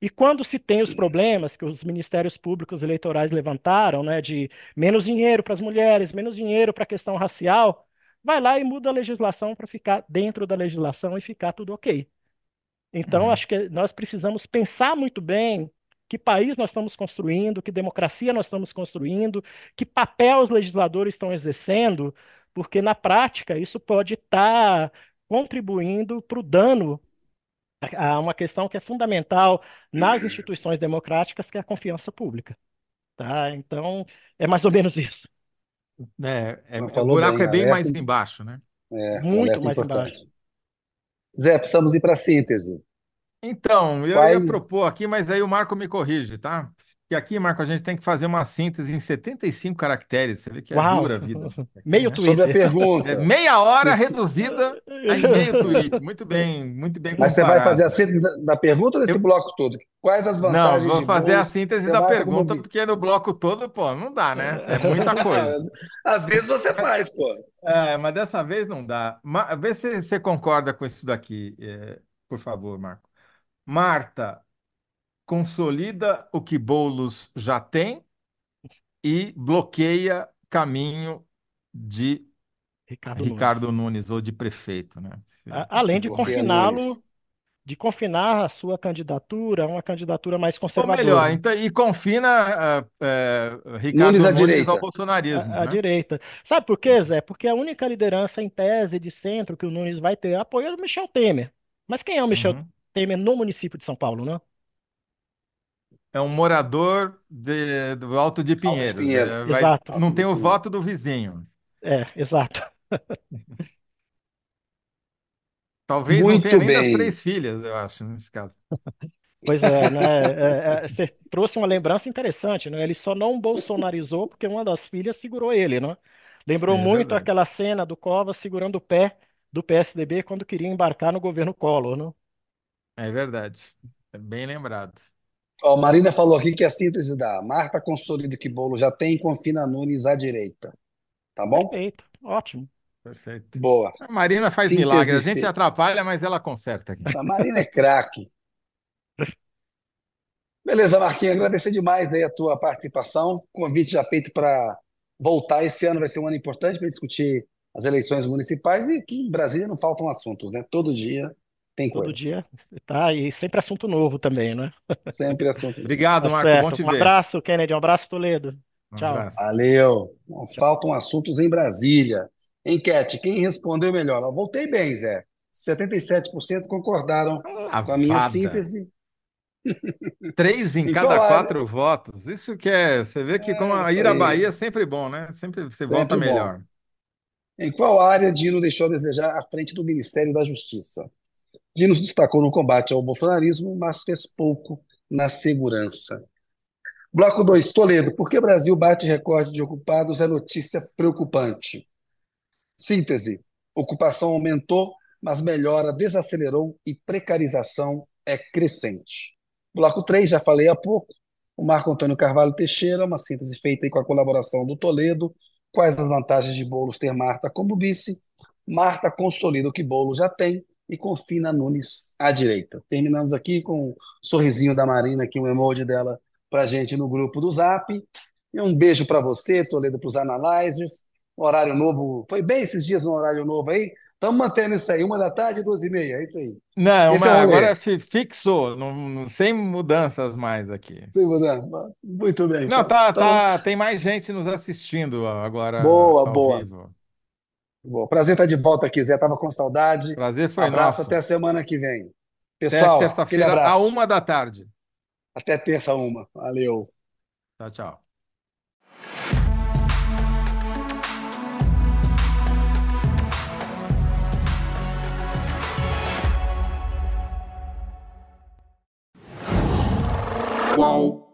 E quando se tem os problemas que os ministérios públicos eleitorais levantaram, né, de menos dinheiro para as mulheres, menos dinheiro para a questão racial, vai lá e muda a legislação para ficar dentro da legislação e ficar tudo ok. Então, Uhum. acho que nós precisamos pensar muito bem que país nós estamos construindo, que democracia nós estamos construindo, que papel os legisladores estão exercendo, porque na prática isso pode estar contribuindo para o dano a a uma questão que é fundamental nas instituições democráticas, que é a confiança pública, tá? Então, é mais ou menos isso. É, é- Mas o buraco bem, é bem mais embaixo, né? é, Muito alerta mais embaixo. importante. Zé, precisamos ir para a síntese. Então, eu ia propor Quais. aqui, mas aí o Marco me corrige, tá? Que aqui, Marco, a gente tem que fazer uma síntese em 75 caracteres. Você vê que é Uau! dura a vida aqui, Meio né? Sobre a Twitter. É pergunta, meia hora reduzida em meio tweet. Muito bem, muito bem mas você vai fazer a síntese da- pergunta ou desse Eu, bloco todo? Quais as não, vantagens vou de fazer a síntese da pergunta, porque no bloco todo, pô, não dá, né? É muita coisa. Às vezes você faz, pô. É, mas dessa vez não dá. Vê se você concorda com isso daqui, é, por favor, Marco. Marta consolida o que Boulos já tem e bloqueia caminho de Ricardo Nunes. Ricardo Nunes ou de prefeito, né? Se- Além de confiná-lo, Nunes. de confinar a sua candidatura a uma candidatura mais Ou conservadora, melhor, então, e confina ah, eh, Ricardo Nunes à Nunes ao direita. bolsonarismo, à, né? direita. Sabe por quê, Zé? Porque a única liderança em tese de centro que o Nunes vai ter apoio é do Michel Temer. Mas quem é o Michel Uhum. Temer no município de São Paulo, né? É um morador de- do Alto de Alto Pinheiros. Pinheiros. É, vai- Exato. não tem o Pinheiros. voto do vizinho. É, exato. Talvez não tenha Muito nem das bem. três filhas, eu acho, nesse caso. Pois é, né? É, é, você trouxe uma lembrança interessante, né? Ele só não bolsonarizou porque uma das filhas segurou ele, né? Lembrou É muito verdade. aquela cena do Covas segurando o pé do PSDB quando queria embarcar no governo Collor, né? É verdade. É bem lembrado. Ó, Marina falou aqui que a síntese da Marta consolida que bolo já tem e confina Nunes à direita. Tá bom? Perfeito, ótimo. Perfeito. Boa. A Marina faz milagre. A Síntese gente feita. atrapalha, mas ela conserta aqui. A Marina é craque. Beleza, Marquinhos, agradecer demais aí a tua participação. Convite já feito para voltar. Esse ano vai ser um ano importante para discutir as eleições municipais e aqui em Brasília não faltam assuntos, né? Todo dia tem Todo coisa. dia, tá? E sempre assunto novo também, né? Sempre assunto. Obrigado, Tá Marco. Bom certo. te Um ver. abraço, Kennedy. Um abraço, Toledo. Um Tchau. abraço. Valeu. Não faltam assuntos em Brasília. Enquete, quem respondeu melhor? Eu voltei bem, Zé. 77% concordaram com a minha síntese. Três em Em cada área? quatro votos. Isso que é. Você vê que como É a isso ir à aí. Bahia é sempre bom, né? Sempre você volta Sempre bom. melhor. Em qual área Dino deixou a desejar à frente do Ministério da Justiça? Dino se destacou no combate ao bolsonarismo, mas fez pouco na segurança. Bloco 2, Toledo. Por que Brasil bate recorde de ocupados? É notícia preocupante. Síntese. Ocupação aumentou, mas melhora desacelerou e precarização é crescente. Bloco 3, já falei há pouco. O Marco Antônio Carvalho Teixeira, uma síntese feita com a colaboração do Toledo. Quais as vantagens de Boulos ter Marta como vice? Marta consolida o que Boulos já tem e confina Nunes à direita. Terminamos aqui com um sorrisinho da Marina, aqui um emoji dela para gente no grupo do Zap. E um beijo para você, Toledo, para os analyzers. Horário novo. Foi bem esses dias no horário novo aí? Estamos mantendo isso aí, uma da tarde, duas e meia, é isso aí. Não, é o agora fi- fixou, não- sem mudanças mais aqui. Sim, Budan. Muito bem. Não, então. tá, Então, tá, tem mais gente nos assistindo agora boa, boa. vivo. Bom, prazer estar de volta aqui, Zé. Tava com saudade. Prazer foi Abraço, nosso. até a semana que vem. Pessoal, até terça-feira, A uma da tarde. Até terça, uma. Valeu. Tchau, tchau. Qual?